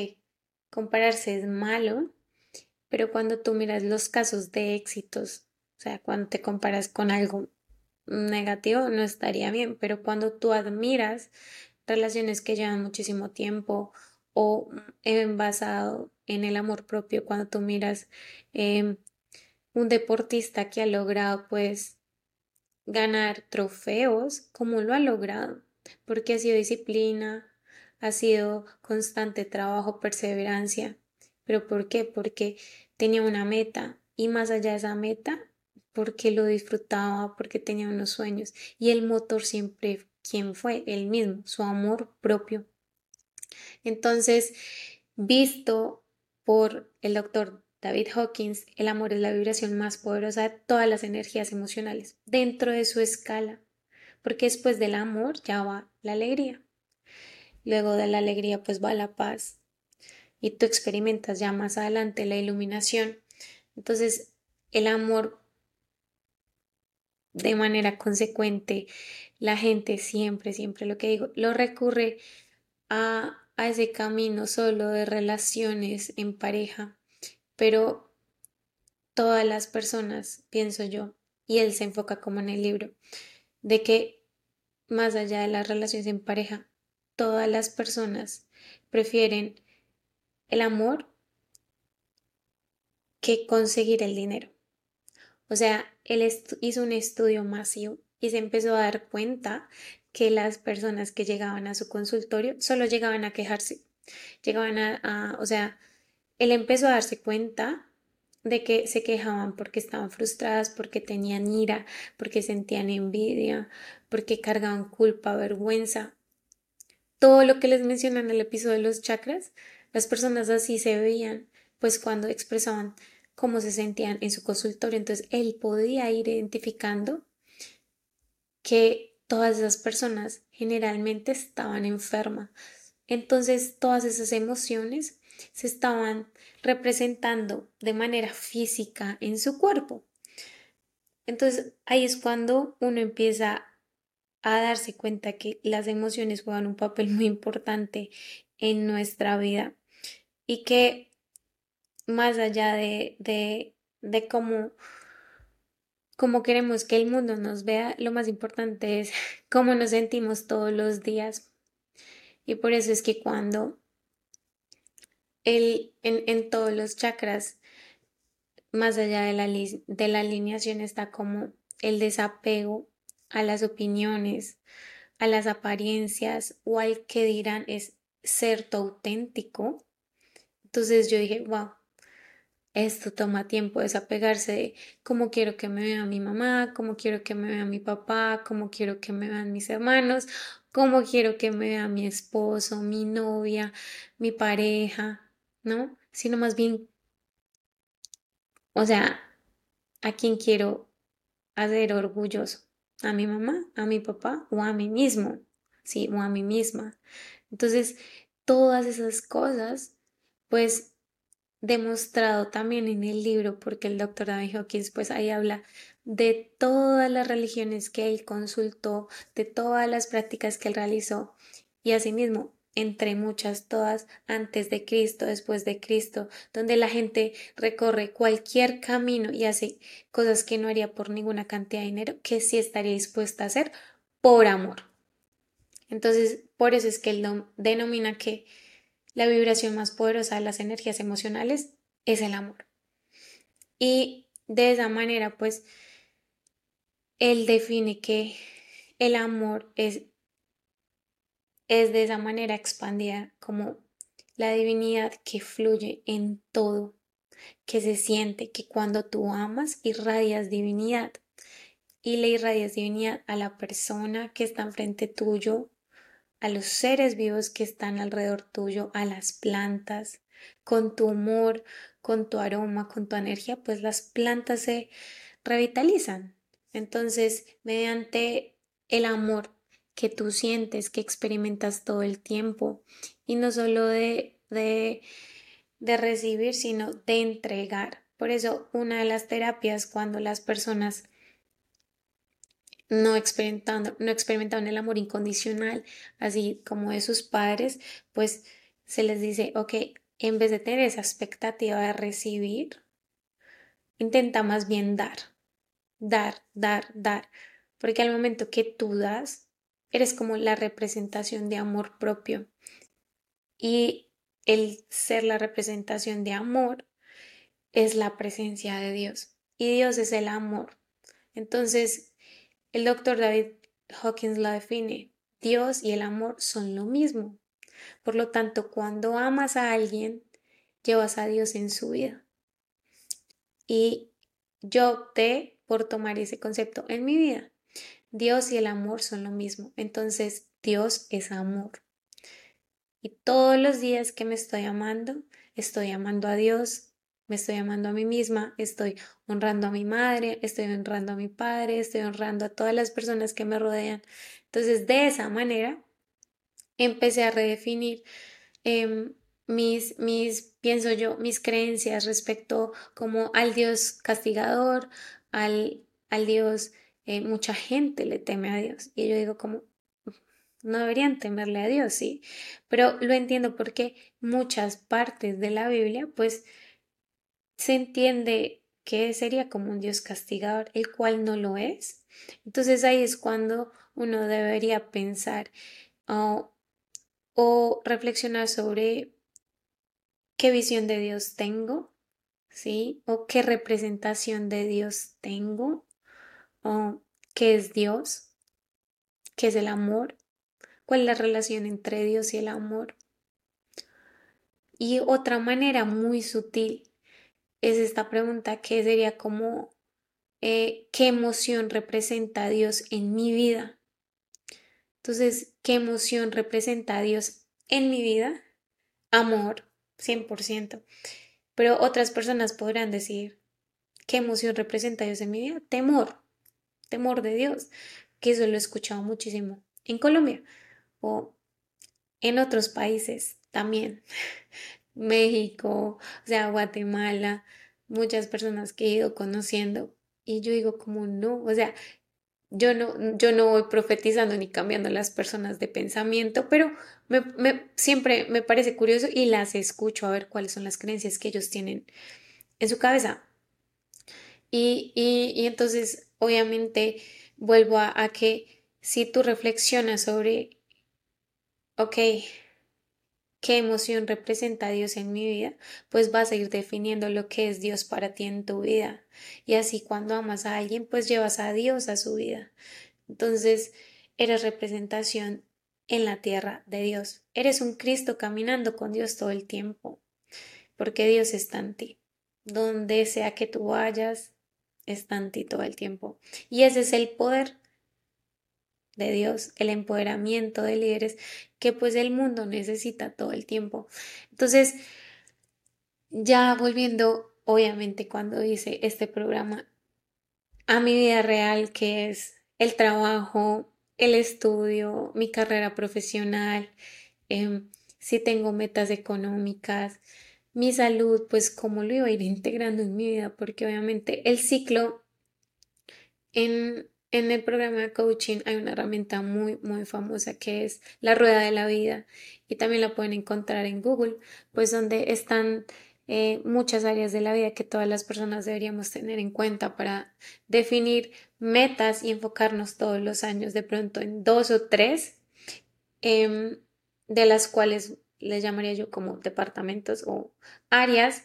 compararse es malo, pero cuando tú miras los casos de éxitos, o sea, cuando te comparas con algo negativo, no estaría bien, pero cuando tú admiras relaciones que llevan muchísimo tiempo o en basado en el amor propio, cuando tú miras em, un deportista que ha logrado pues ganar trofeos, como lo ha logrado, porque ha sido disciplina, ha sido constante trabajo, perseverancia. ¿Pero por qué? Porque tenía una meta y más allá de esa meta, porque lo disfrutaba, porque tenía unos sueños y el motor siempre, ¿quién fue? Él mismo, su amor propio. Entonces, visto por el doctor David Hawkins, el amor es la vibración más poderosa de todas las energías emocionales, dentro de su escala, porque después del amor ya va la alegría. Luego de la alegría pues va la paz y tú experimentas ya más adelante la iluminación. Entonces, el amor de manera consecuente, la gente siempre, siempre lo que digo, lo recurre a, a ese camino solo de relaciones en pareja pero todas las personas, pienso yo, y él se enfoca como en el libro, de que más allá de las relaciones en pareja, todas las personas prefieren el amor que conseguir el dinero. O sea, él hizo un estudio masivo y se empezó a dar cuenta que las personas que llegaban a su consultorio solo llegaban a quejarse, llegaban a, o sea, él empezó a darse cuenta de que se quejaban porque estaban frustradas, porque tenían ira, porque sentían envidia, porque cargaban culpa, vergüenza. Todo lo que les mencioné en el episodio de los chakras, las personas así se veían, pues cuando expresaban cómo se sentían en su consultorio. Entonces él podía ir identificando que todas esas personas generalmente estaban enfermas. Entonces todas esas emociones se estaban representando de manera física en su cuerpo. Entonces ahí es cuando uno empieza a darse cuenta que las emociones juegan un papel muy importante en nuestra vida y que más allá de, de, de cómo, cómo queremos que el mundo nos vea, lo más importante es cómo nos sentimos todos los días. Y por eso es que cuando el, en, en, todos los chakras, más allá de la, de la alineación, está como el desapego a las opiniones, a las apariencias o al que dirán es ser auténtico. Entonces yo dije, wow, esto toma tiempo desapegarse de cómo quiero que me vea mi mamá, cómo quiero que me vea mi papá, cómo quiero que me vean mis hermanos, cómo quiero que me vea mi esposo, mi novia, mi pareja, ¿no? Sino más bien, o sea, ¿a quién quiero hacer orgulloso? ¿A mi mamá, a mi papá o a mí mismo? Sí, o a mí misma. Entonces, todas esas cosas, pues demostrado también en el libro, porque el doctor David Hawkins pues ahí habla de todas las religiones que él consultó, de todas las prácticas que él realizó y asimismo entre muchas todas antes de Cristo, después de Cristo, donde la gente recorre cualquier camino y hace cosas que no haría por ninguna cantidad de dinero, que sí estaría dispuesta a hacer por amor. Entonces, por eso es que él denomina que la vibración más poderosa de las energías emocionales es el amor. Y de esa manera, pues, él define que el amor es es de esa manera expandida como la divinidad que fluye en todo, que se siente que cuando tú amas irradias divinidad y le irradias divinidad a la persona que está enfrente tuyo, a los seres vivos que están alrededor tuyo, a las plantas, con tu humor, con tu aroma, con tu energía, pues las plantas se revitalizan. Entonces, mediante el amor que tú sientes, que experimentas todo el tiempo y no solo de, de de recibir, sino de entregar. Por eso una de las terapias cuando las personas no experimentando, no experimentaban el amor incondicional, así como de sus padres, pues se les dice, ok, en vez de tener esa expectativa de recibir, intenta más bien dar, dar, dar, dar, porque al momento que tú das, eres como la representación de amor propio. Y el ser la representación de amor es la presencia de Dios. Y Dios es el amor. Entonces, el doctor David Hawkins lo define. Dios y el amor son lo mismo. Por lo tanto, cuando amas a alguien, llevas a Dios en su vida. Y yo opté por tomar ese concepto en mi vida. Dios y el amor son lo mismo. Entonces, Dios es amor. Y todos los días que me estoy amando, estoy amando a Dios, me estoy amando a mí misma, estoy honrando a mi madre, estoy honrando a mi padre, estoy honrando a todas las personas que me rodean. Entonces, de esa manera, empecé a redefinir em, mis, mis, pienso yo, mis creencias respecto como al Dios castigador, al, al Dios, eh, mucha gente le teme a Dios. Y yo digo como, no deberían temerle a Dios, sí, pero lo entiendo porque muchas partes de la Biblia, pues, se entiende que sería como un Dios castigador, el cual no lo es. Entonces ahí es cuando uno debería pensar o reflexionar sobre qué visión de Dios tengo, ¿sí? O qué representación de Dios tengo, o qué es Dios, qué es el amor, cuál es la relación entre Dios y el amor. Y otra manera muy sutil es esta pregunta que sería como, eh, ¿qué emoción representa Dios en mi vida? Entonces, ¿qué emoción representa Dios en mi vida? Amor, 100%. Pero otras personas podrán decir, ¿qué emoción representa Dios en mi vida? Temor, temor de Dios, que eso lo he escuchado muchísimo en Colombia o en otros países también. México, o sea, Guatemala, muchas personas que he ido conociendo y yo digo como no, o sea, yo no, yo no voy profetizando ni cambiando las personas de pensamiento, pero me, siempre me parece curioso y las escucho a ver cuáles son las creencias que ellos tienen en su cabeza. Y, y, entonces, obviamente, vuelvo a, a que si tú reflexionas sobre, ok, qué emoción representa Dios en mi vida, pues vas a ir definiendo lo que es Dios para ti en tu vida. Y así cuando amas a alguien, pues llevas a Dios a su vida. Entonces, eres representación en la tierra de Dios. Eres un Cristo caminando con Dios todo el tiempo, porque Dios está en ti. Donde sea que tú vayas, está en ti todo el tiempo. Y ese es el poder de Dios, el empoderamiento de líderes que pues el mundo necesita todo el tiempo. Entonces, ya volviendo, obviamente, cuando hice este programa a mi vida real, que es el trabajo, el estudio, mi carrera profesional, em, si tengo metas económicas, mi salud, pues cómo lo iba a ir integrando en mi vida, porque obviamente el ciclo en en el programa de coaching hay una herramienta muy, muy famosa que es la rueda de la vida y también la pueden encontrar en Google, pues donde están eh, muchas áreas de la vida que todas las personas deberíamos tener en cuenta para definir metas y enfocarnos todos los años de pronto en dos o tres, em, de las cuales les llamaría yo como departamentos o áreas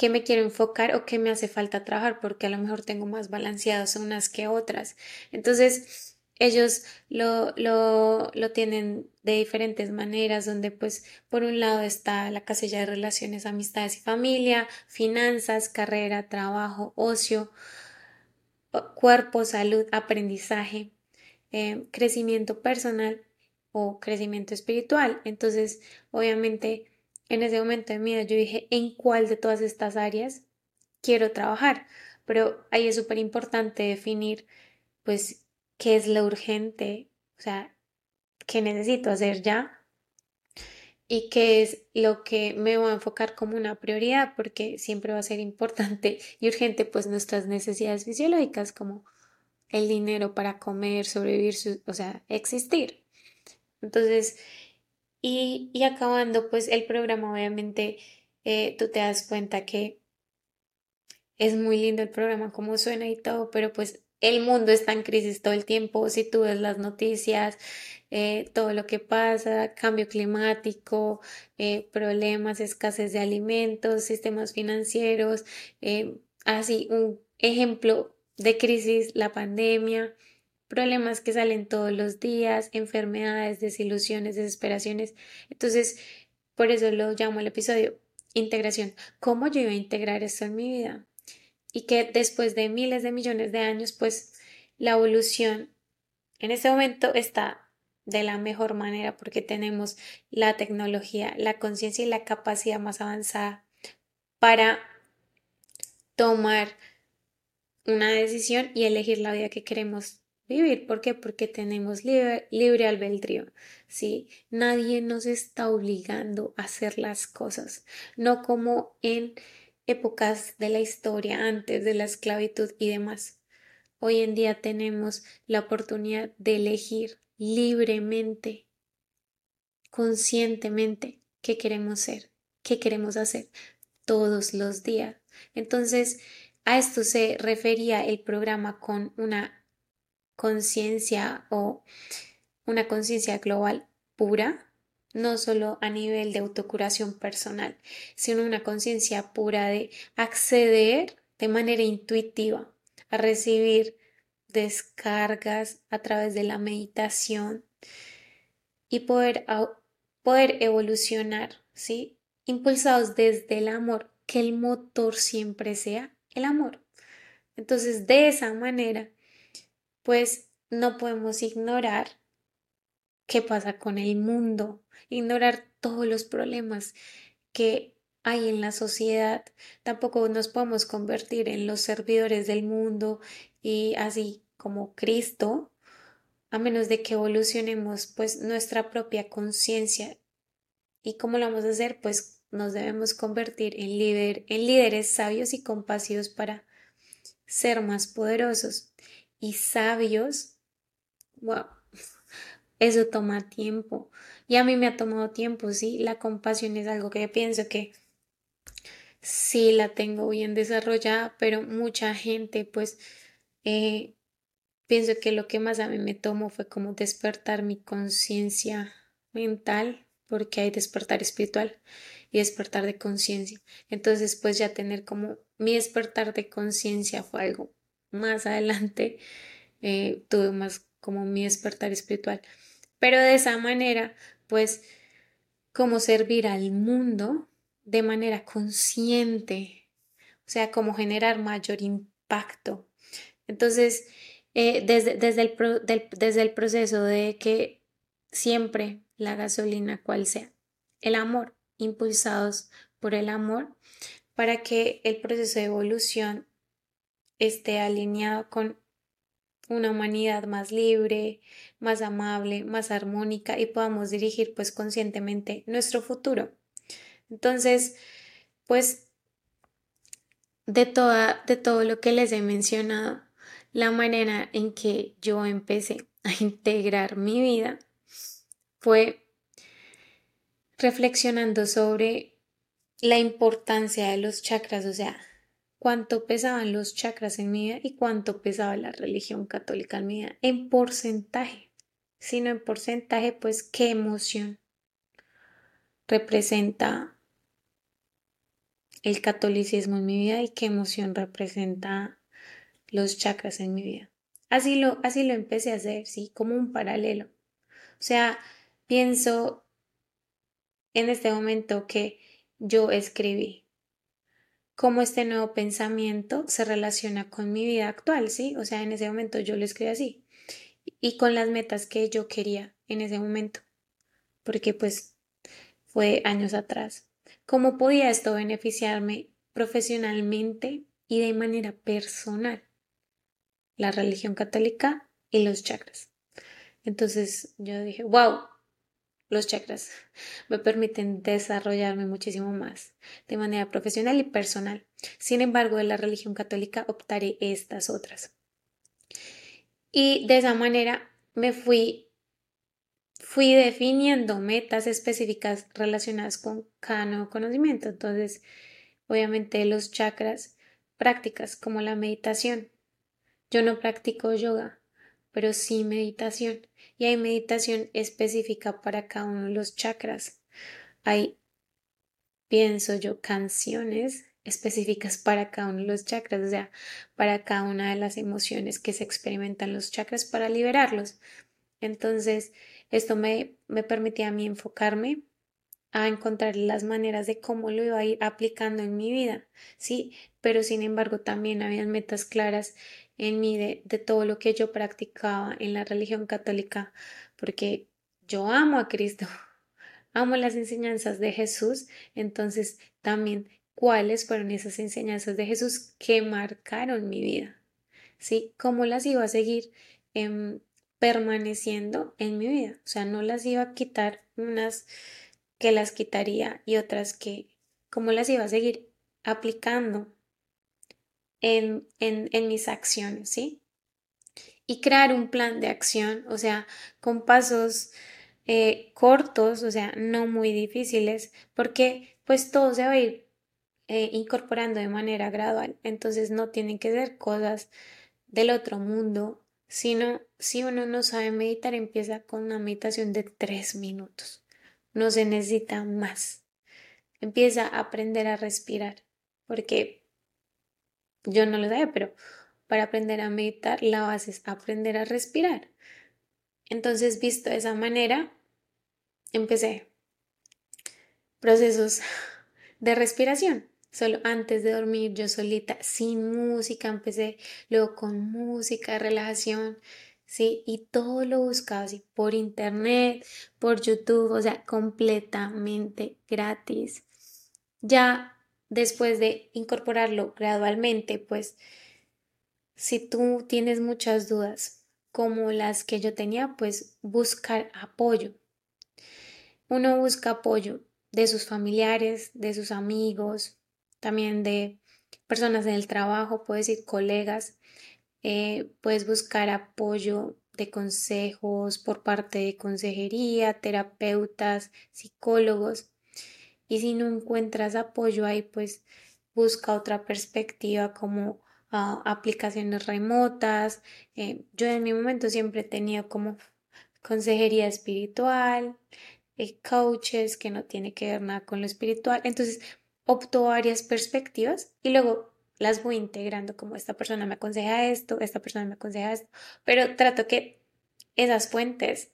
qué me quiero enfocar o qué me hace falta trabajar, porque a lo mejor tengo más balanceados unas que otras. Entonces, ellos lo, lo, lo, tienen de diferentes maneras, donde pues por un lado está la casilla de relaciones, amistades y familia, finanzas, carrera, trabajo, ocio, cuerpo, salud, aprendizaje, eh, crecimiento personal o crecimiento espiritual. Entonces, obviamente, en ese momento de mi yo dije, ¿en cuál de todas estas áreas quiero trabajar? Pero ahí es súper importante definir, pues, qué es lo urgente, o sea, qué necesito hacer ya. y qué es lo que me voy a enfocar como una prioridad, porque siempre va a ser importante y urgente pues nuestras necesidades fisiológicas como el dinero para comer, sobrevivir, o sea, existir. Entonces, y, acabando pues el programa, obviamente eh, tú te das cuenta que es muy lindo el programa, como suena y todo, pero pues el mundo está en crisis todo el tiempo. Si tú ves las noticias, eh, todo lo que pasa, cambio climático, eh, problemas, escasez de alimentos, sistemas financieros, así un ejemplo de crisis, la pandemia, problemas que salen todos los días, enfermedades, desilusiones, desesperaciones. Entonces, por eso lo llamo el episodio integración. ¿Cómo yo iba a integrar esto en mi vida? y que después de miles de millones de años, pues la evolución en este momento está de la mejor manera porque tenemos la tecnología, la conciencia y la capacidad más avanzada para tomar una decisión y elegir la vida que queremos vivir. ¿Por qué? Porque tenemos libre, libre albedrío. ¿sí? Nadie nos está obligando a hacer las cosas, no como en épocas de la historia antes de la esclavitud y demás. Hoy en día tenemos la oportunidad de elegir libremente, conscientemente, qué queremos ser, qué queremos hacer todos los días. Entonces, a esto se refería el programa con una conciencia o una conciencia global pura, no solo a nivel de autocuración personal, sino una conciencia pura de acceder de manera intuitiva a recibir descargas a través de la meditación y poder, poder evolucionar, ¿sí? Impulsados desde el amor, que el motor siempre sea el amor. Entonces, de esa manera, pues no podemos ignorar qué pasa con el mundo, ignorar todos los problemas que hay en la sociedad. Tampoco nos podemos convertir en los servidores del mundo y así como Cristo, a menos de que evolucionemos pues nuestra propia conciencia. ¿Y cómo lo vamos a hacer? Pues nos debemos convertir en, en líderes sabios y compasivos para ser más poderosos y sabios. Wow, eso toma tiempo. Y a mí me ha tomado tiempo, sí. La compasión es algo que pienso que sí la tengo bien desarrollada, pero mucha gente, pues, eh, pienso que lo que más a mí me tomó fue como despertar mi conciencia mental, porque hay despertar espiritual y despertar de conciencia. Entonces, pues ya tener como mi despertar de conciencia fue algo más adelante, eh, tuve más como mi despertar espiritual. Pero de esa manera, pues, como servir al mundo de manera consciente, o sea, como generar mayor impacto. Entonces, eh, desde, desde, el desde el proceso de que siempre la gasolina, cual sea, el amor, impulsados por el amor, para que el proceso de evolución esté alineado con una humanidad más libre, más amable, más armónica y podamos dirigir pues conscientemente nuestro futuro. Entonces, pues de, toda, de todo lo que les he mencionado, la manera en que yo empecé a integrar mi vida fue reflexionando sobre la importancia de los chakras, o sea, cuánto pesaban los chakras en mi vida y cuánto pesaba la religión católica en mi vida en porcentaje. Sino en porcentaje, pues qué emoción representa el catolicismo en mi vida y qué emoción representa los chakras en mi vida. Así lo, así lo empecé a hacer, sí, como un paralelo. O sea, pienso en este momento que yo escribí cómo este nuevo pensamiento se relaciona con mi vida actual, ¿sí? O sea, en ese momento yo lo escribí así y con las metas que yo quería en ese momento, porque pues fue años atrás. ¿Cómo podía esto beneficiarme profesionalmente y de manera personal? La religión católica y los chakras. Entonces yo dije, wow, los chakras me permiten desarrollarme muchísimo más de manera profesional y personal. Sin embargo, de la religión católica optaré estas otras. Y de esa manera me fui fui definiendo metas específicas relacionadas con cada nuevo conocimiento. Entonces, obviamente los chakras, prácticas como la meditación. Yo no practico yoga, pero sí meditación. Y hay meditación específica para cada uno de los chakras. Hay, pienso yo, canciones específicas para cada uno de los chakras, o sea, para cada una de las emociones que se experimentan los chakras para liberarlos. Entonces, esto me, me permitía a mí enfocarme a encontrar las maneras de cómo lo iba a ir aplicando en mi vida, sí, pero sin embargo también habían metas claras en mí de, todo lo que yo practicaba en la religión católica, porque yo amo a Cristo, amo las enseñanzas de Jesús, entonces también cuáles fueron esas enseñanzas de Jesús que marcaron mi vida, sí, cómo las iba a seguir em, permaneciendo en mi vida, o sea, no las iba a quitar unas que las quitaría y otras que, cómo las iba a seguir aplicando en, en, mis acciones, ¿sí? Y crear un plan de acción, o sea, con pasos eh, cortos, o sea, no muy difíciles, porque pues todo se va a ir eh, incorporando de manera gradual. Entonces no tienen que ser cosas del otro mundo, sino si uno no sabe meditar, empieza con una meditación de tres minutos no se necesita más. Empieza a aprender a respirar, porque yo no lo sabía, pero para aprender a meditar la base es aprender a respirar. Entonces, visto de esa manera, empecé procesos de respiración. Solo antes de dormir, yo solita, sin música, empecé luego con música, relajación, ¿sí? Y todo lo buscaba así por internet, por YouTube, o sea, completamente gratis. Ya después de incorporarlo gradualmente, pues si tú tienes muchas dudas como las que yo tenía, pues buscar apoyo. Uno busca apoyo de sus familiares, de sus amigos, también de personas en el trabajo, puedes decir colegas, eh, puedes buscar apoyo de consejos por parte de consejería, terapeutas, psicólogos. Y si no encuentras apoyo ahí, pues busca otra perspectiva como ah, aplicaciones remotas. Eh, yo en mi momento siempre tenido como consejería espiritual, eh, coaches que no tiene que ver nada con lo espiritual. Entonces opto varias perspectivas y luego las voy integrando como esta persona me aconseja esto, esta persona me aconseja esto, pero trato que esas fuentes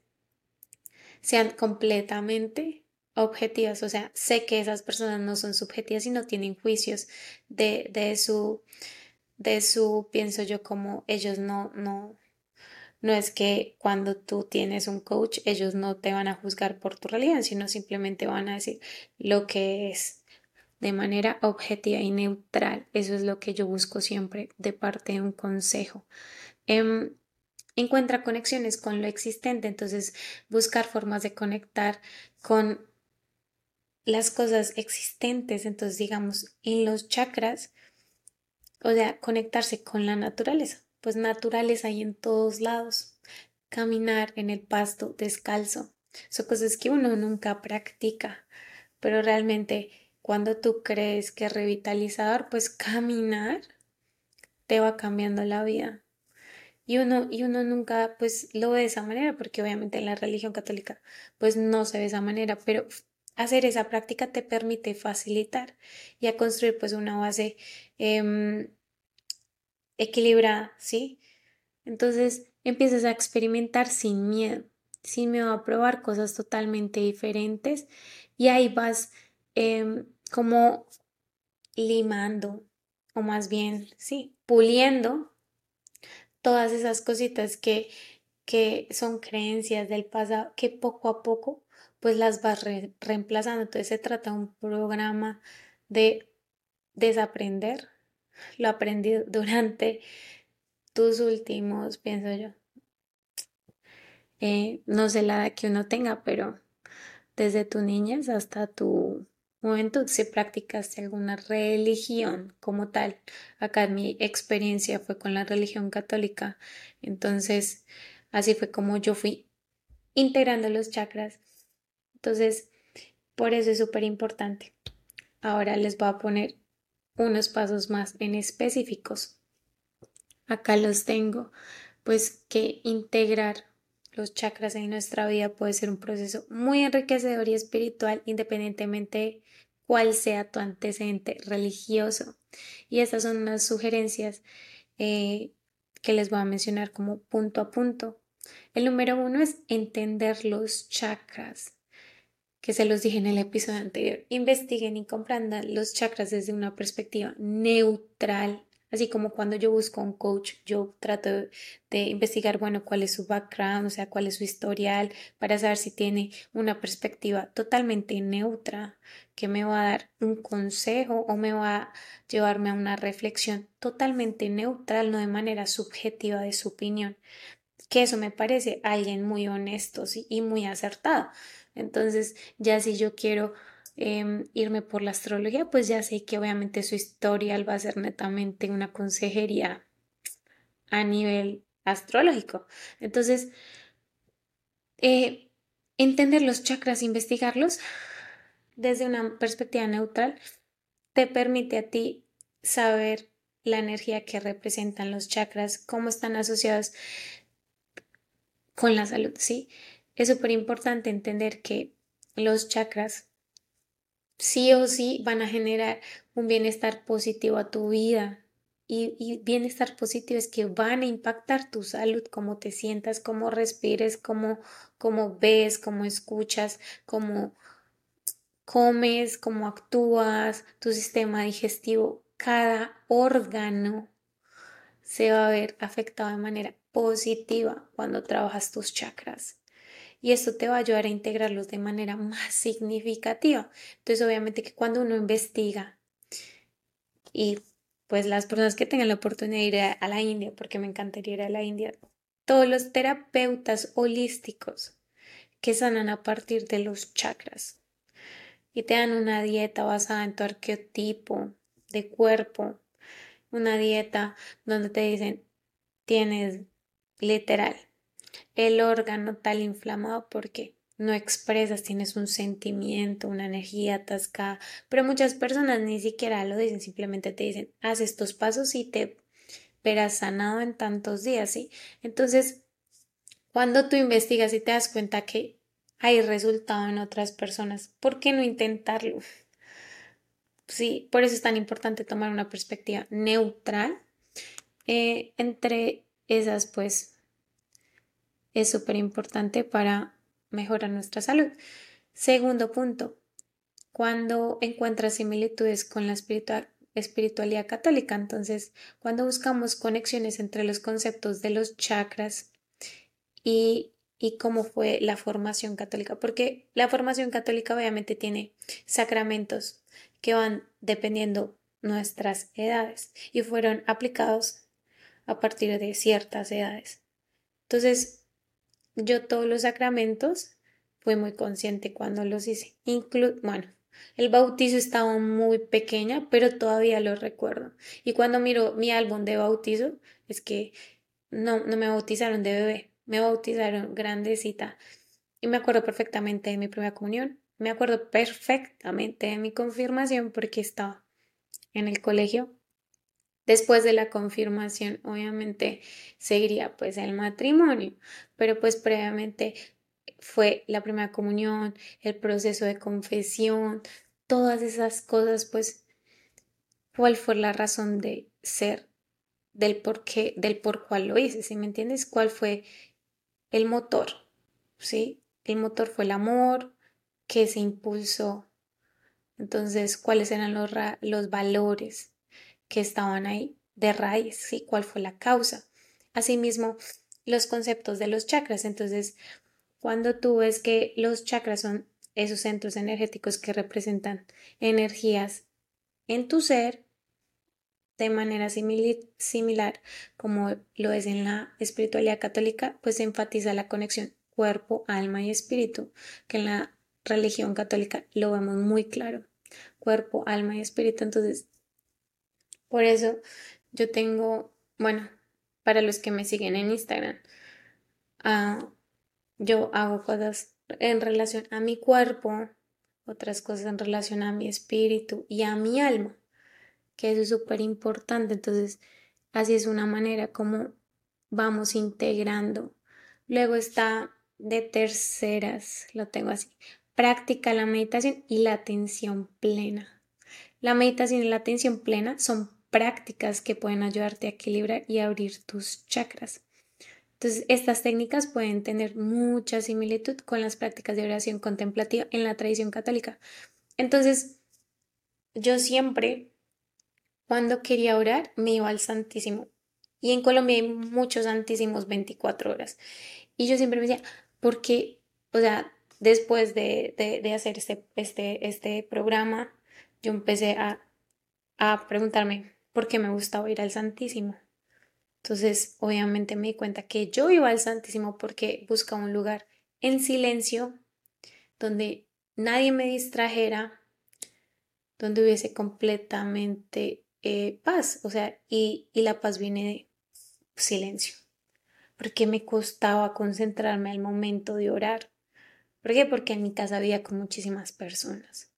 sean completamente objetivas, o sea, sé que esas personas no son subjetivas y no tienen juicios de, de su, de su, pienso yo, como ellos no, no, no es que cuando tú tienes un coach, ellos no te van a juzgar por tu realidad, sino simplemente van a decir lo que es de manera objetiva y neutral. Eso es lo que yo busco siempre de parte de un consejo. Em, encuentra conexiones con lo existente, entonces buscar formas de conectar con las cosas existentes, entonces digamos en los chakras, o sea, conectarse con la naturaleza, pues naturaleza hay en todos lados, caminar en el pasto descalzo, son cosas que uno nunca practica, pero realmente cuando tú crees que es revitalizador, pues caminar te va cambiando la vida. Y uno, y uno nunca pues lo ve de esa manera, porque obviamente en la religión católica pues no se ve de esa manera, pero hacer esa práctica te permite facilitar y a construir pues una base em, equilibrada, ¿sí? Entonces empiezas a experimentar sin miedo, sin miedo a probar cosas totalmente diferentes y ahí vas em, como limando, o más bien, sí, puliendo todas esas cositas que, que son creencias del pasado, que poco a poco pues las vas reemplazando. Entonces se trata de un programa de desaprender lo aprendido durante tus últimos, pienso yo. Eh, no sé la edad que uno tenga, pero desde tu niñez hasta tu juventud, si practicaste alguna religión como tal. Acá mi experiencia fue con la religión católica, entonces así fue como yo fui integrando los chakras. Entonces, por eso es súper importante. Ahora les voy a poner unos pasos más en específicos. Acá los tengo, pues que integrar los chakras en nuestra vida puede ser un proceso muy enriquecedor y espiritual independientemente cuál sea tu antecedente religioso. Y estas son unas sugerencias eh, que les voy a mencionar como punto a punto. El número uno es entender los chakras que se los dije en el episodio anterior. Investiguen y comprendan los chakras desde una perspectiva neutral. Así como cuando yo busco un coach, yo trato de investigar, bueno, cuál es su background, o sea, cuál es su historial, para saber si tiene una perspectiva totalmente neutra, que me va a dar un consejo o me va a llevarme a una reflexión totalmente neutral, no de manera subjetiva de su opinión. Que eso me parece alguien muy honesto y muy acertado. Entonces, ya si yo quiero em, irme por la astrología, pues ya sé que obviamente su historial va a ser netamente una consejería a nivel astrológico. Entonces, eh, entender los chakras, investigarlos desde una perspectiva neutral, te permite a ti saber la energía que representan los chakras, cómo están asociados con la salud, ¿sí? Es súper importante entender que los chakras sí o sí van a generar un bienestar positivo a tu vida. Y, bienestar positivo es que van a impactar tu salud, cómo te sientas, cómo respires, cómo, cómo ves, cómo escuchas, cómo comes, cómo actúas, tu sistema digestivo, cada órgano se va a ver afectado de manera positiva cuando trabajas tus chakras y esto te va a ayudar a integrarlos de manera más significativa. Entonces, obviamente que cuando uno investiga y pues las personas que tengan la oportunidad de ir a, la India, porque me encantaría ir a la India, todos los terapeutas holísticos que sanan a partir de los chakras y te dan una dieta basada en tu arqueotipo de cuerpo, una dieta donde te dicen tienes literal el órgano tal inflamado porque no expresas, tienes un sentimiento, una energía atascada, pero muchas personas ni siquiera lo dicen, simplemente te dicen, haz estos pasos y te verás sanado en tantos días, ¿sí? Entonces, cuando tú investigas y te das cuenta que hay resultado en otras personas, ¿por qué no intentarlo? Sí, por eso es tan importante tomar una perspectiva neutral eh, entre esas, pues, es súper importante para mejorar nuestra salud. Segundo punto, cuando encuentras similitudes con la espiritualidad católica, entonces cuando buscamos conexiones entre los conceptos de los chakras y, y cómo fue la formación católica, porque la formación católica obviamente tiene sacramentos que van dependiendo nuestras edades y fueron aplicados a partir de ciertas edades. Entonces, yo todos los sacramentos fui muy consciente cuando los hice. Inclu bueno, el bautizo estaba muy pequeña, pero todavía lo recuerdo. Y cuando miro mi álbum de bautizo, es que no, no me bautizaron de bebé, me bautizaron grandecita. Y me acuerdo perfectamente de mi primera comunión. Me acuerdo perfectamente de mi confirmación porque estaba en el colegio Después de la confirmación, obviamente, seguiría pues el matrimonio, pero pues previamente fue la primera comunión, el proceso de confesión, todas esas cosas, pues, ¿cuál fue la razón de ser del por qué, del por cuál lo hice? ¿Sí me entiendes? ¿Cuál fue el motor? ¿Sí? El motor fue el amor que se impulsó. Entonces, ¿cuáles eran los, los valores? Que estaban ahí de raíz, y ¿Cuál fue la causa? Asimismo, los conceptos de los chakras. Entonces, cuando tú ves que los chakras son esos centros energéticos que representan energías en tu ser, de manera similar como lo es en la espiritualidad católica, pues enfatiza la conexión cuerpo, alma y espíritu, que en la religión católica lo vemos muy claro, cuerpo, alma y espíritu. Entonces, por eso yo tengo, bueno, para los que me siguen en Instagram, uh, yo hago cosas en relación a mi cuerpo, otras cosas en relación a mi espíritu y a mi alma, que eso es súper importante. Entonces, así es una manera como vamos integrando. Luego está de terceras, lo tengo así, Practica la meditación y la atención plena. La meditación y la atención plena son prácticas que pueden ayudarte a equilibrar y abrir tus chakras. Entonces, estas técnicas pueden tener mucha similitud con las prácticas de oración contemplativa en la tradición católica. Entonces, yo siempre, cuando quería orar, me iba al Santísimo. Y en Colombia hay muchos Santísimos 24 horas. Y yo siempre me decía, porque, o sea, después de, de, hacer este, este, este programa, yo empecé a, a preguntarme por qué me gustaba ir al Santísimo. Entonces, obviamente me di cuenta que yo iba al Santísimo porque buscaba un lugar en silencio, donde nadie me distrajera, donde hubiese completamente eh, paz, o sea, y, y la paz viene de silencio, porque me costaba concentrarme al momento de orar. ¿Por qué? Porque en mi casa había con muchísimas personas.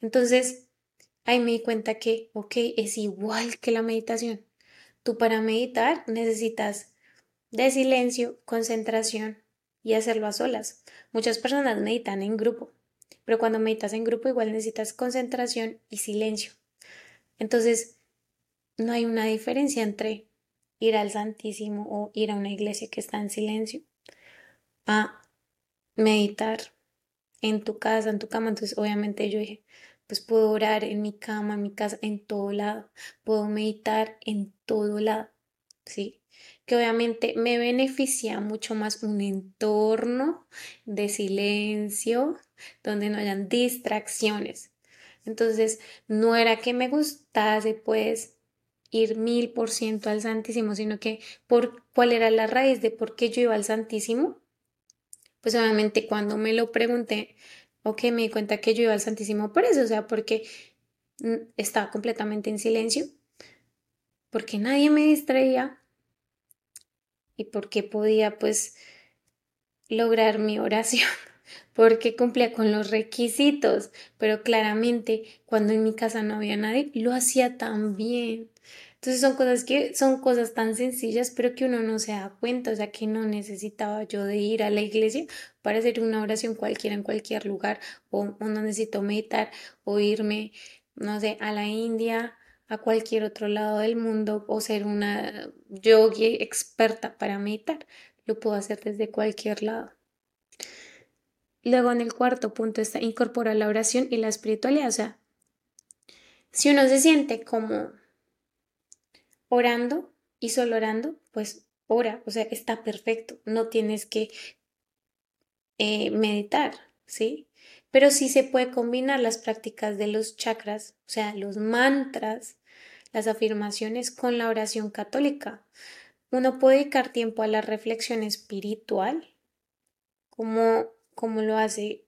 Entonces, ahí me di cuenta que, ok, es igual que la meditación. Tú para meditar necesitas de silencio, concentración y hacerlo a solas. Muchas personas meditan en grupo, pero cuando meditas en grupo igual necesitas concentración y silencio. Entonces, no hay una diferencia entre ir al Santísimo o ir a una iglesia que está en silencio a meditar en tu casa, en tu cama. Entonces, obviamente yo dije, pues puedo orar en mi cama, en mi casa, en todo lado. Puedo meditar en todo lado. ¿Sí? Que obviamente me beneficia mucho más un entorno de silencio donde no hayan distracciones. Entonces, no era que me gustase, pues, ir mil por ciento al Santísimo, sino que por cuál era la raíz de por qué yo iba al Santísimo pues obviamente cuando me lo pregunté, ok, me di cuenta que yo iba al Santísimo por eso, o sea, porque mm, estaba completamente en silencio, porque nadie me distraía y porque podía pues lograr mi oración, porque cumplía con los requisitos, pero claramente cuando en mi casa no había nadie, lo hacía tan bien. Entonces son cosas que son cosas tan sencillas, pero que uno no se da cuenta, o sea, que no necesitaba yo de ir a la iglesia para hacer una oración cualquiera en cualquier lugar, o, no necesito meditar o irme, no sé, a la India, a cualquier otro lado del mundo, o ser una yogi experta para meditar. Lo puedo hacer desde cualquier lado. Luego en el cuarto punto está incorporar la oración y la espiritualidad. O sea, si uno se siente como orando y solo orando, pues ora, o sea, está perfecto, no tienes que eh, meditar, ¿sí? Pero sí se puede combinar las prácticas de los chakras, o sea, los mantras, las afirmaciones con la oración católica. Uno puede dedicar tiempo a la reflexión espiritual, como, como lo hace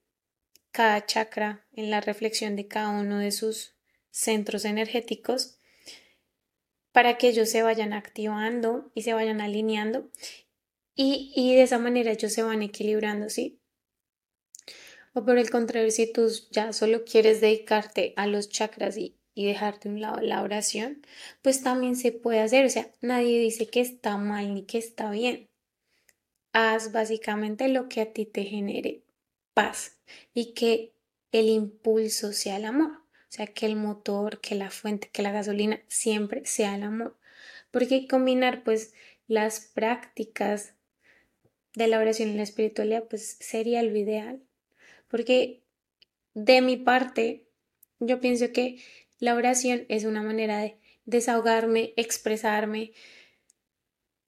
cada chakra en la reflexión de cada uno de sus centros energéticos para que ellos se vayan activando y se vayan alineando y, y de esa manera ellos se van equilibrando, ¿sí? O por el contrario, si tú ya solo quieres dedicarte a los chakras y, y dejarte un lado la oración, pues también se puede hacer. O sea, nadie dice que está mal ni que está bien. Haz básicamente lo que a ti te genere paz y que el impulso sea el amor. Sea, que el motor, que la fuente, que la gasolina siempre sea el amor. Porque combinar pues las prácticas de la oración y la espiritualidad pues sería lo ideal. Porque de mi parte, yo pienso que la oración es una manera de desahogarme, expresarme.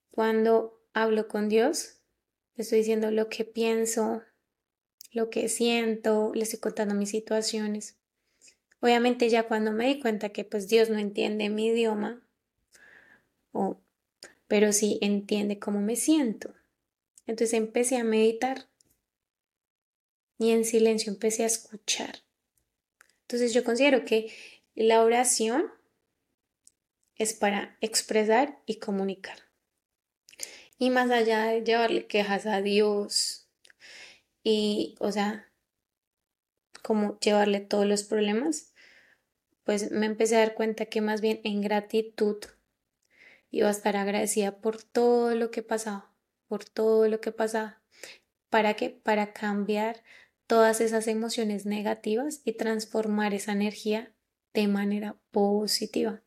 Cuando hablo con Dios, le estoy diciendo lo que pienso, lo que siento, le estoy contando mis situaciones. Obviamente ya cuando me di cuenta que pues Dios no entiende mi idioma, o, pero sí entiende cómo me siento. Entonces empecé a meditar. y en silencio empecé a escuchar. Entonces yo considero que la oración es para expresar y comunicar. Y más allá de llevarle quejas a Dios y, o sea, como llevarle todos los problemas, pues me empecé a dar cuenta que más bien en gratitud iba a estar agradecida por todo lo que pasaba, por todo lo que pasaba. ¿Para qué? Para cambiar todas esas emociones negativas y transformar esa energía de manera positiva.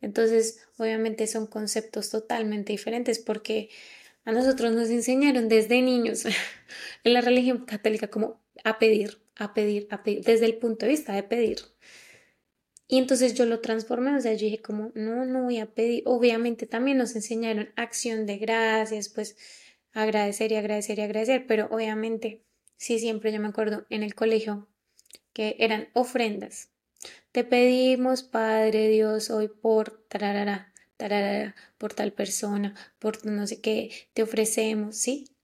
Entonces, obviamente son conceptos totalmente diferentes porque a nosotros nos enseñaron desde niños en la religión católica como a pedir, a pedir, a pedir, desde el punto de vista de pedir. Y entonces yo lo transformé, o sea, yo dije como, no, no voy a pedir. Obviamente también nos enseñaron acción de gracias, pues agradecer y agradecer y agradecer, pero obviamente, sí, siempre yo me acuerdo en el colegio que eran ofrendas. Te pedimos, Padre Dios, hoy por tararara, tararara, por tal persona, por no sé qué, te ofrecemos, ¿sí?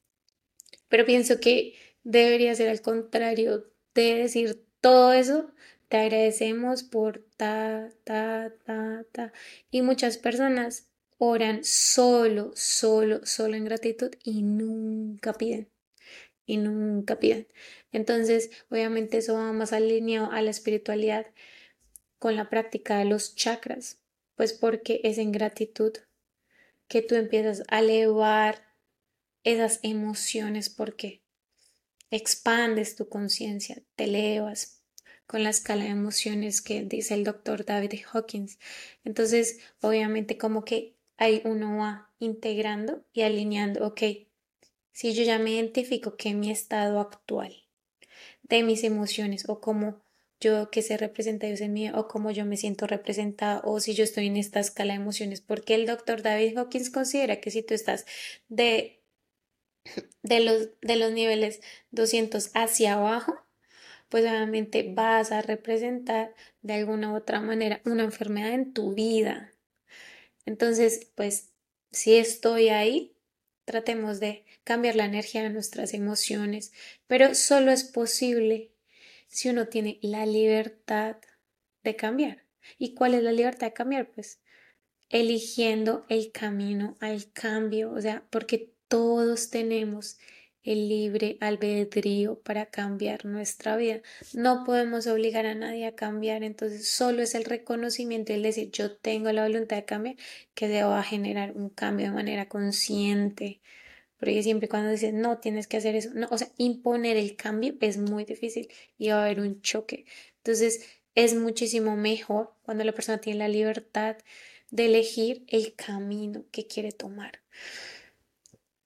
Pero pienso que debería ser al contrario de decir todo eso, te agradecemos por ta, ta, ta, ta. Y muchas personas oran solo, solo, solo en gratitud y nunca piden. Y nunca piden. Entonces, obviamente eso va más alineado a la espiritualidad con la práctica de los chakras, pues porque es en gratitud que tú empiezas a elevar esas emociones porque expandes tu conciencia, te elevas con la escala de emociones que dice el doctor David Hawkins. Entonces, obviamente como que ahí uno va integrando y alineando, ok, si yo ya me identifico que mi estado actual de mis emociones o como yo que se representa Dios en mí o cómo yo me siento representada o si yo estoy en esta escala de emociones, porque el doctor David Hawkins considera que si tú estás de, de, los, de los niveles 200 hacia abajo, pues obviamente vas a representar de alguna u otra manera una enfermedad en tu vida. Entonces, pues si estoy ahí, tratemos de cambiar la energía de nuestras emociones, pero solo es posible si uno tiene la libertad de cambiar. ¿Y cuál es la libertad de cambiar? Pues eligiendo el camino al cambio, o sea, porque todos tenemos el libre albedrío para cambiar nuestra vida. No podemos obligar a nadie a cambiar, entonces solo es el reconocimiento y el decir yo tengo la voluntad de cambiar que va a generar un cambio de manera consciente. Porque siempre cuando dices, no, tienes que hacer eso, no, o sea, imponer el cambio es muy difícil y va a haber un choque. Entonces, es muchísimo mejor cuando la persona tiene la libertad de elegir el camino que quiere tomar.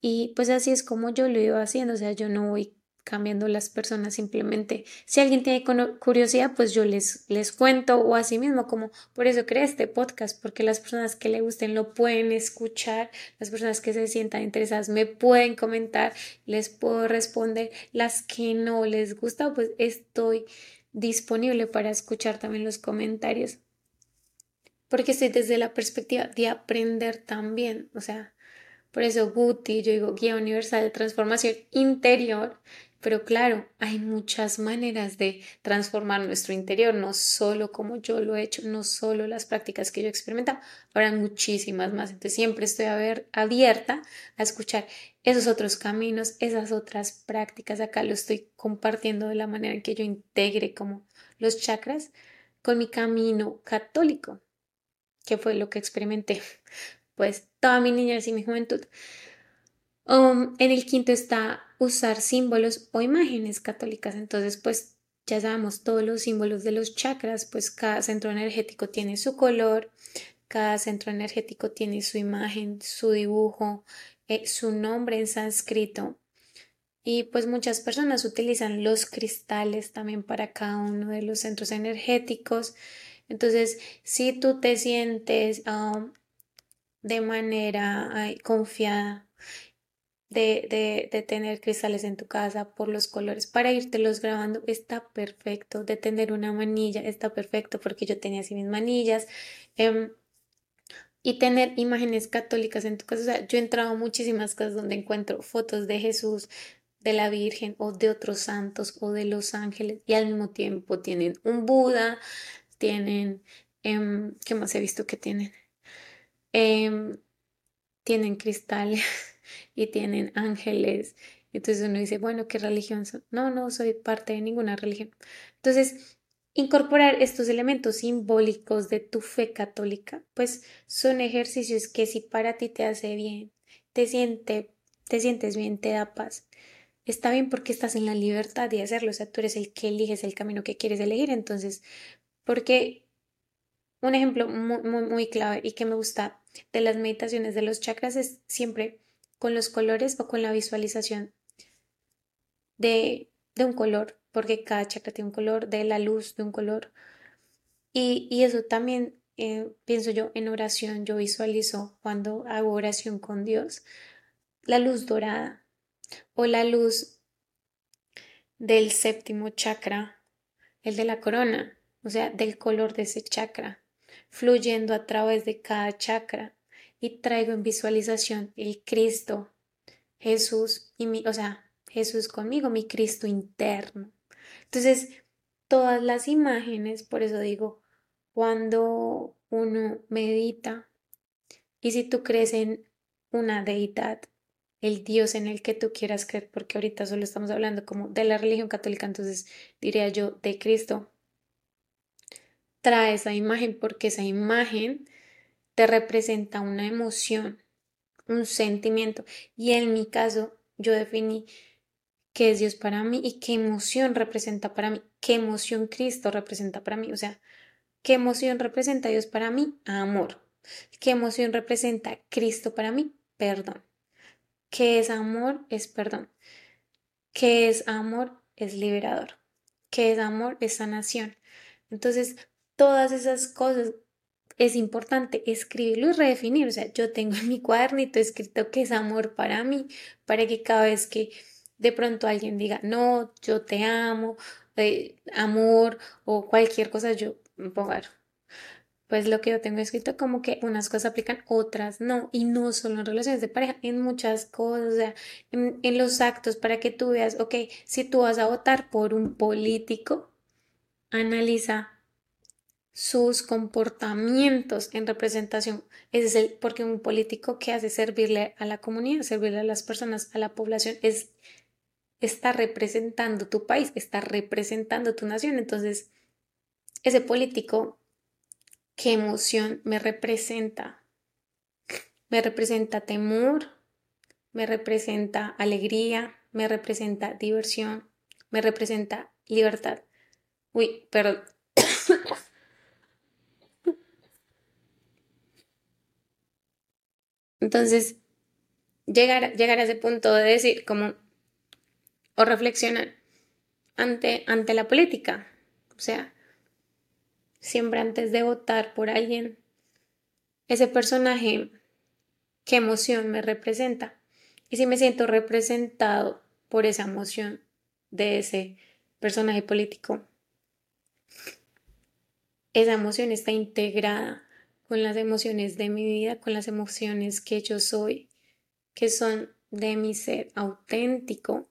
Y pues así es como yo lo iba haciendo, o sea, yo no voy cambiando las personas simplemente. Si alguien tiene curiosidad, pues yo les, les cuento o así mismo, como por eso creé este podcast, porque las personas que le gusten lo pueden escuchar, las personas que se sientan interesadas me pueden comentar, les puedo responder, las que no les gusta, pues estoy disponible para escuchar también los comentarios, porque estoy desde la perspectiva de aprender también, o sea, por eso Guti, yo digo Guía Universal de Transformación Interior, pero claro, hay muchas maneras de transformar nuestro interior, no solo como yo lo he hecho, no solo las prácticas que yo he experimentado, habrá muchísimas más. Entonces siempre estoy abierta a escuchar esos otros caminos, esas otras prácticas. Acá lo estoy compartiendo de la manera en que yo integre como los chakras con mi camino católico, que fue lo que experimenté pues toda mi niñez y mi juventud. Um, en el quinto está usar símbolos o imágenes católicas. Entonces, pues ya sabemos todos los símbolos de los chakras, pues cada centro energético tiene su color, cada centro energético tiene su imagen, su dibujo, eh, su nombre en sánscrito. Y pues muchas personas utilizan los cristales también para cada uno de los centros energéticos. Entonces, si tú te sientes um, de manera confiada de, de, tener cristales en tu casa por los colores para los grabando está perfecto de tener una manilla está perfecto porque yo tenía así mis manillas em, y tener imágenes católicas en tu casa o sea yo he entrado a muchísimas casas donde encuentro fotos de Jesús de la Virgen o de otros santos o de los ángeles y al mismo tiempo tienen un Buda, tienen, em, ¿qué más he visto que tienen? Em, tienen cristales y tienen ángeles. Entonces uno dice, bueno, ¿qué religión son? No, no soy parte de ninguna religión. Entonces, incorporar estos elementos simbólicos de tu fe católica, pues son ejercicios que si para ti te hace bien, te, siente, te sientes bien, te da paz, está bien porque estás en la libertad de hacerlo, o sea, tú eres el que eliges el camino que quieres elegir, entonces, porque un ejemplo muy, muy, muy clave y que me gusta de las meditaciones de los chakras es siempre con los colores o con la visualización de, de un color, porque cada chakra tiene un color, de la luz de un color. Y, y eso también eh, pienso yo en oración, yo visualizo cuando hago oración con Dios, la luz dorada o la luz del séptimo chakra, el de la corona, o sea, del color de ese chakra, fluyendo a través de cada chakra y traigo en visualización el Cristo, Jesús y mi, o sea, Jesús conmigo, mi Cristo interno. Entonces, todas las imágenes, por eso digo, cuando uno medita y si tú crees en una deidad, el Dios en el que tú quieras creer, porque ahorita solo estamos hablando como de la religión católica, entonces diría yo de Cristo, trae esa imagen porque esa imagen te representa una emoción, un sentimiento. Y en mi caso, yo definí qué es Dios para mí y qué emoción representa para mí, qué emoción Cristo representa para mí. O sea, qué emoción representa Dios para mí, amor. ¿Qué emoción representa Cristo para mí? Perdón. ¿Qué es amor? Es perdón. ¿Qué es amor? Es liberador. ¿Qué es amor? Es sanación. Entonces, todas esas cosas es importante escribirlo y redefinir. O sea, yo tengo en mi cuadernito escrito qué es amor para mí, para que cada vez que de pronto alguien diga, no, yo te amo, eh, amor o cualquier cosa, yo pongo, pues lo que yo tengo escrito como que unas cosas aplican, otras no, y no solo en relaciones de pareja, en muchas cosas, o sea, en, en los actos para que tú veas, ok, si tú vas a votar por un político, analiza sus comportamientos en representación. Ese es el, porque un político que hace servirle a la comunidad, servirle a las personas, a la población, es está representando tu país, está representando tu nación. Entonces, ese político, ¿qué emoción me representa? Me representa temor, me representa alegría, me representa diversión, me representa libertad. Uy, perdón. Entonces, llegar, llegar a ese punto de decir, como, o reflexionar ante, ante la política. O sea, siempre antes de votar por alguien, ese personaje, qué emoción me representa. Y si me siento representado por esa emoción de ese personaje político, esa emoción está integrada con las emociones de mi vida, con las emociones que yo soy, que son de mi ser auténtico,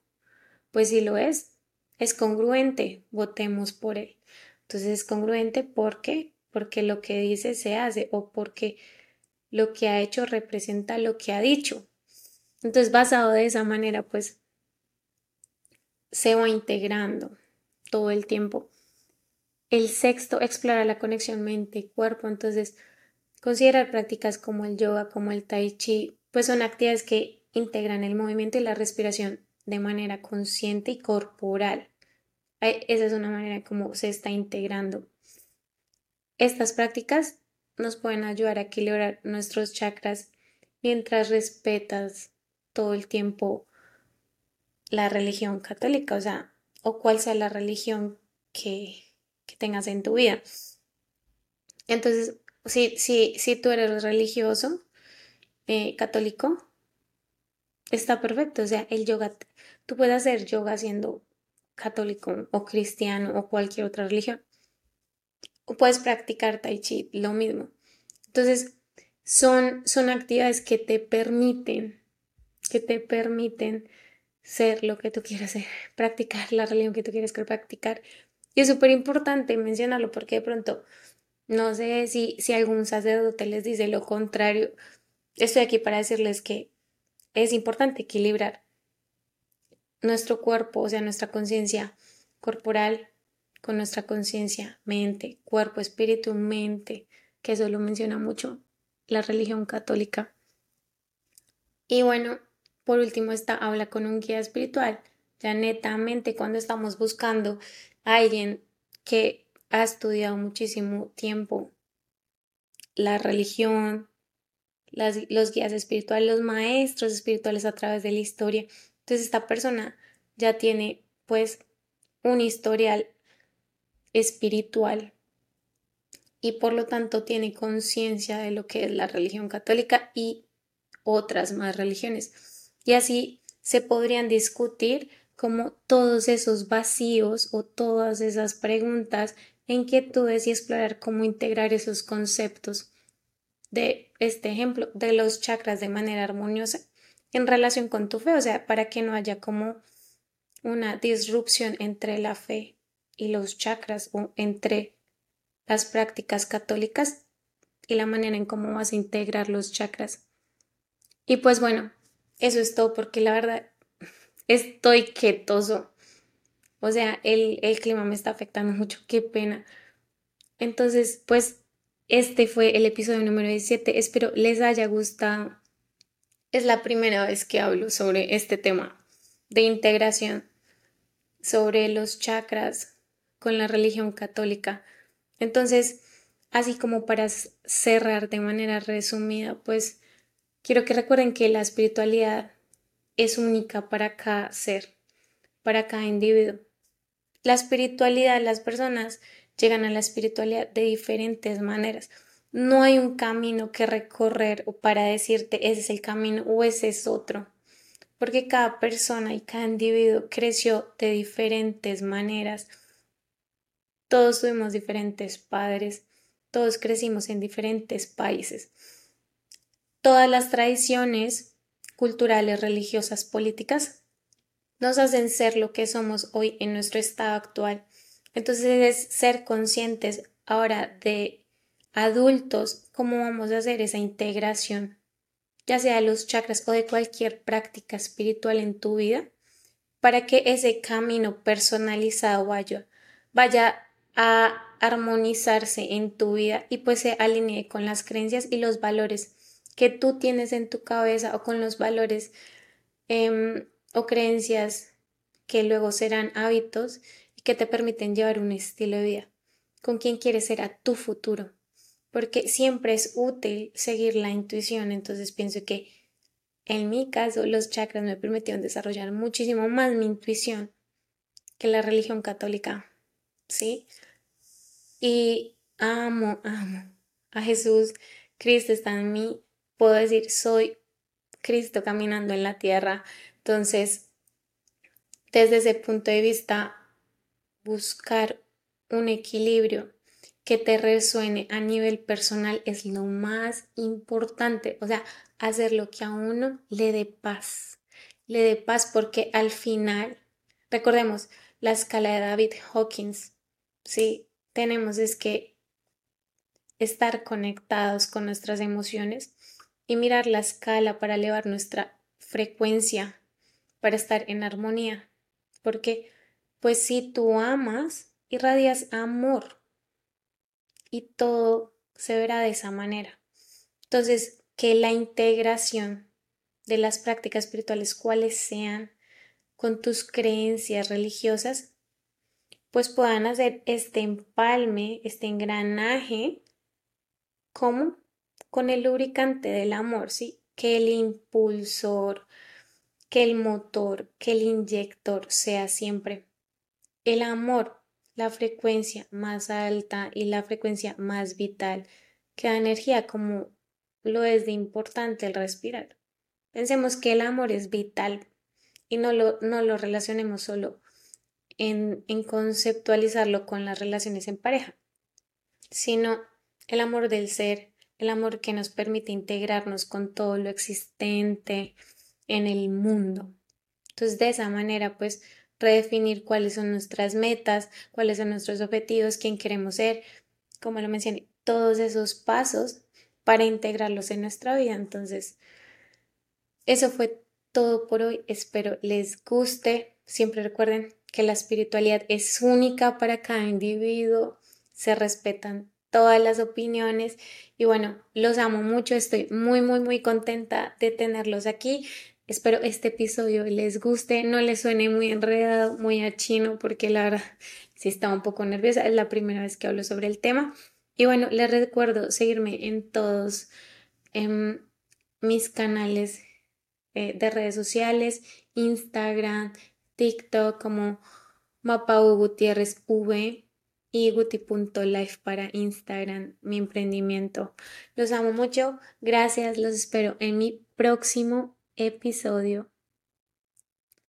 pues si lo es, es congruente, votemos por él. Entonces es congruente porque porque lo que dice se hace o porque lo que ha hecho representa lo que ha dicho. Entonces, basado de esa manera, pues se va integrando todo el tiempo. El sexto, explora la conexión mente-cuerpo. Entonces, considerar prácticas como el yoga, como el tai chi, pues son actividades que integran el movimiento y la respiración de manera consciente y corporal. Esa es una manera como se está integrando. Estas prácticas nos pueden ayudar a equilibrar nuestros chakras mientras respetas todo el tiempo la religión católica, o sea, o cual sea la religión que, tengas en tu vida. Entonces, si, si, si tú eres religioso, eh, católico, está perfecto. O sea, el yoga Tú puedes hacer yoga siendo católico o cristiano o cualquier otra religión. O puedes practicar tai chi, lo mismo. Entonces, son, son actividades que te permiten, que te permiten ser lo que tú quieras ser, practicar la religión que tú quieres practicar. Y es súper importante mencionarlo porque de pronto no sé si, si algún sacerdote les dice lo contrario. Estoy aquí para decirles que es importante equilibrar nuestro cuerpo, o sea, nuestra conciencia corporal con nuestra conciencia, mente, cuerpo, espíritu, mente, que eso lo menciona mucho la religión católica. Y bueno, por último está habla con un guía espiritual. Ya netamente cuando estamos buscando a alguien que ha estudiado muchísimo tiempo la religión, los guías espirituales, los maestros espirituales a través de la historia. Entonces esta persona ya tiene pues un historial espiritual y por lo tanto tiene conciencia de lo que es la religión católica y otras más religiones. Y así se podrían discutir como todos esos vacíos o todas esas preguntas, inquietudes y explorar cómo integrar esos conceptos de este ejemplo de los chakras de manera armoniosa en relación con tu fe, o sea, para que no haya como una disrupción entre la fe y los chakras o entre las prácticas católicas y la manera en cómo vas a integrar los chakras. Y pues bueno, eso es todo porque la verdad estoy quietoso. O sea, el, el clima me está afectando mucho, qué pena. Entonces, pues este fue el episodio número 17. Espero les haya gustado. Es la primera vez que hablo sobre este tema de integración, sobre los chakras con la religión católica. Entonces, así como para cerrar de manera resumida, pues quiero que recuerden que la espiritualidad es única para cada ser, para cada individuo. La espiritualidad, las personas llegan a la espiritualidad de diferentes maneras. No hay un camino que recorrer para decirte ese es el camino o ese es otro, porque cada persona y cada individuo creció de diferentes maneras. Todos tuvimos diferentes padres, todos crecimos en diferentes países. Todas las tradiciones culturales, religiosas, políticas nos hacen ser lo que somos hoy en nuestro estado actual. Entonces es ser conscientes ahora de adultos cómo vamos a hacer esa integración, ya sea de los chakras o de cualquier práctica espiritual en tu vida, para que ese camino personalizado vaya, vaya a armonizarse en tu vida y pues se alinee con las creencias y los valores que tú tienes en tu cabeza o con los valores em, o creencias que luego serán hábitos que te permiten llevar un estilo de vida, con quien quieres ser a tu futuro, porque siempre es útil seguir la intuición, entonces pienso que en mi caso los chakras me permitieron desarrollar muchísimo más mi intuición que la religión católica, ¿sí? Y amo, amo a Jesús, Cristo está en mí, puedo decir, soy Cristo caminando en la tierra, entonces, desde ese punto de vista, buscar un equilibrio que te resuene a nivel personal es lo más importante. O sea, hacer lo que a uno le dé paz. Le dé paz porque al final, recordemos la escala de David Hawkins, sí, tenemos es que estar conectados con nuestras emociones y mirar la escala para elevar nuestra frecuencia, para estar en armonía. Porque pues si tú amas, irradias amor y todo se verá de esa manera. Entonces, que la integración de las prácticas espirituales, cuales sean, con tus creencias religiosas, pues puedan hacer este empalme, este engranaje, como con el lubricante del amor, ¿sí? Que el impulsor, que el motor, que el inyector sea siempre el amor, la frecuencia más alta y la frecuencia más vital que da energía como lo es de importante el respirar. Pensemos que el amor es vital y no lo, no lo relacionemos solo en, en conceptualizarlo con las relaciones en pareja, sino el amor del ser, el amor que nos permite integrarnos con todo lo existente en el mundo. Entonces, de esa manera, pues, redefinir cuáles son nuestras metas, cuáles son nuestros objetivos, quién queremos ser, como lo mencioné, todos esos pasos para integrarlos en nuestra vida. Entonces, eso fue todo por hoy. Espero les guste. Siempre recuerden que la espiritualidad es única para cada individuo. Se respetan todas las opiniones y bueno, los amo mucho. Estoy muy, muy, muy contenta de tenerlos aquí. Espero este episodio les guste, no les suene muy enredado, muy a chino, porque la verdad sí estaba un poco nerviosa. Es la primera vez que hablo sobre el tema. Y bueno, les recuerdo seguirme en todos em, mis canales eh, de redes sociales, Instagram, TikTok como Mapau Gutiérrez V y guti.life para Instagram, mi emprendimiento. Los amo mucho, gracias, los espero en mi próximo episodio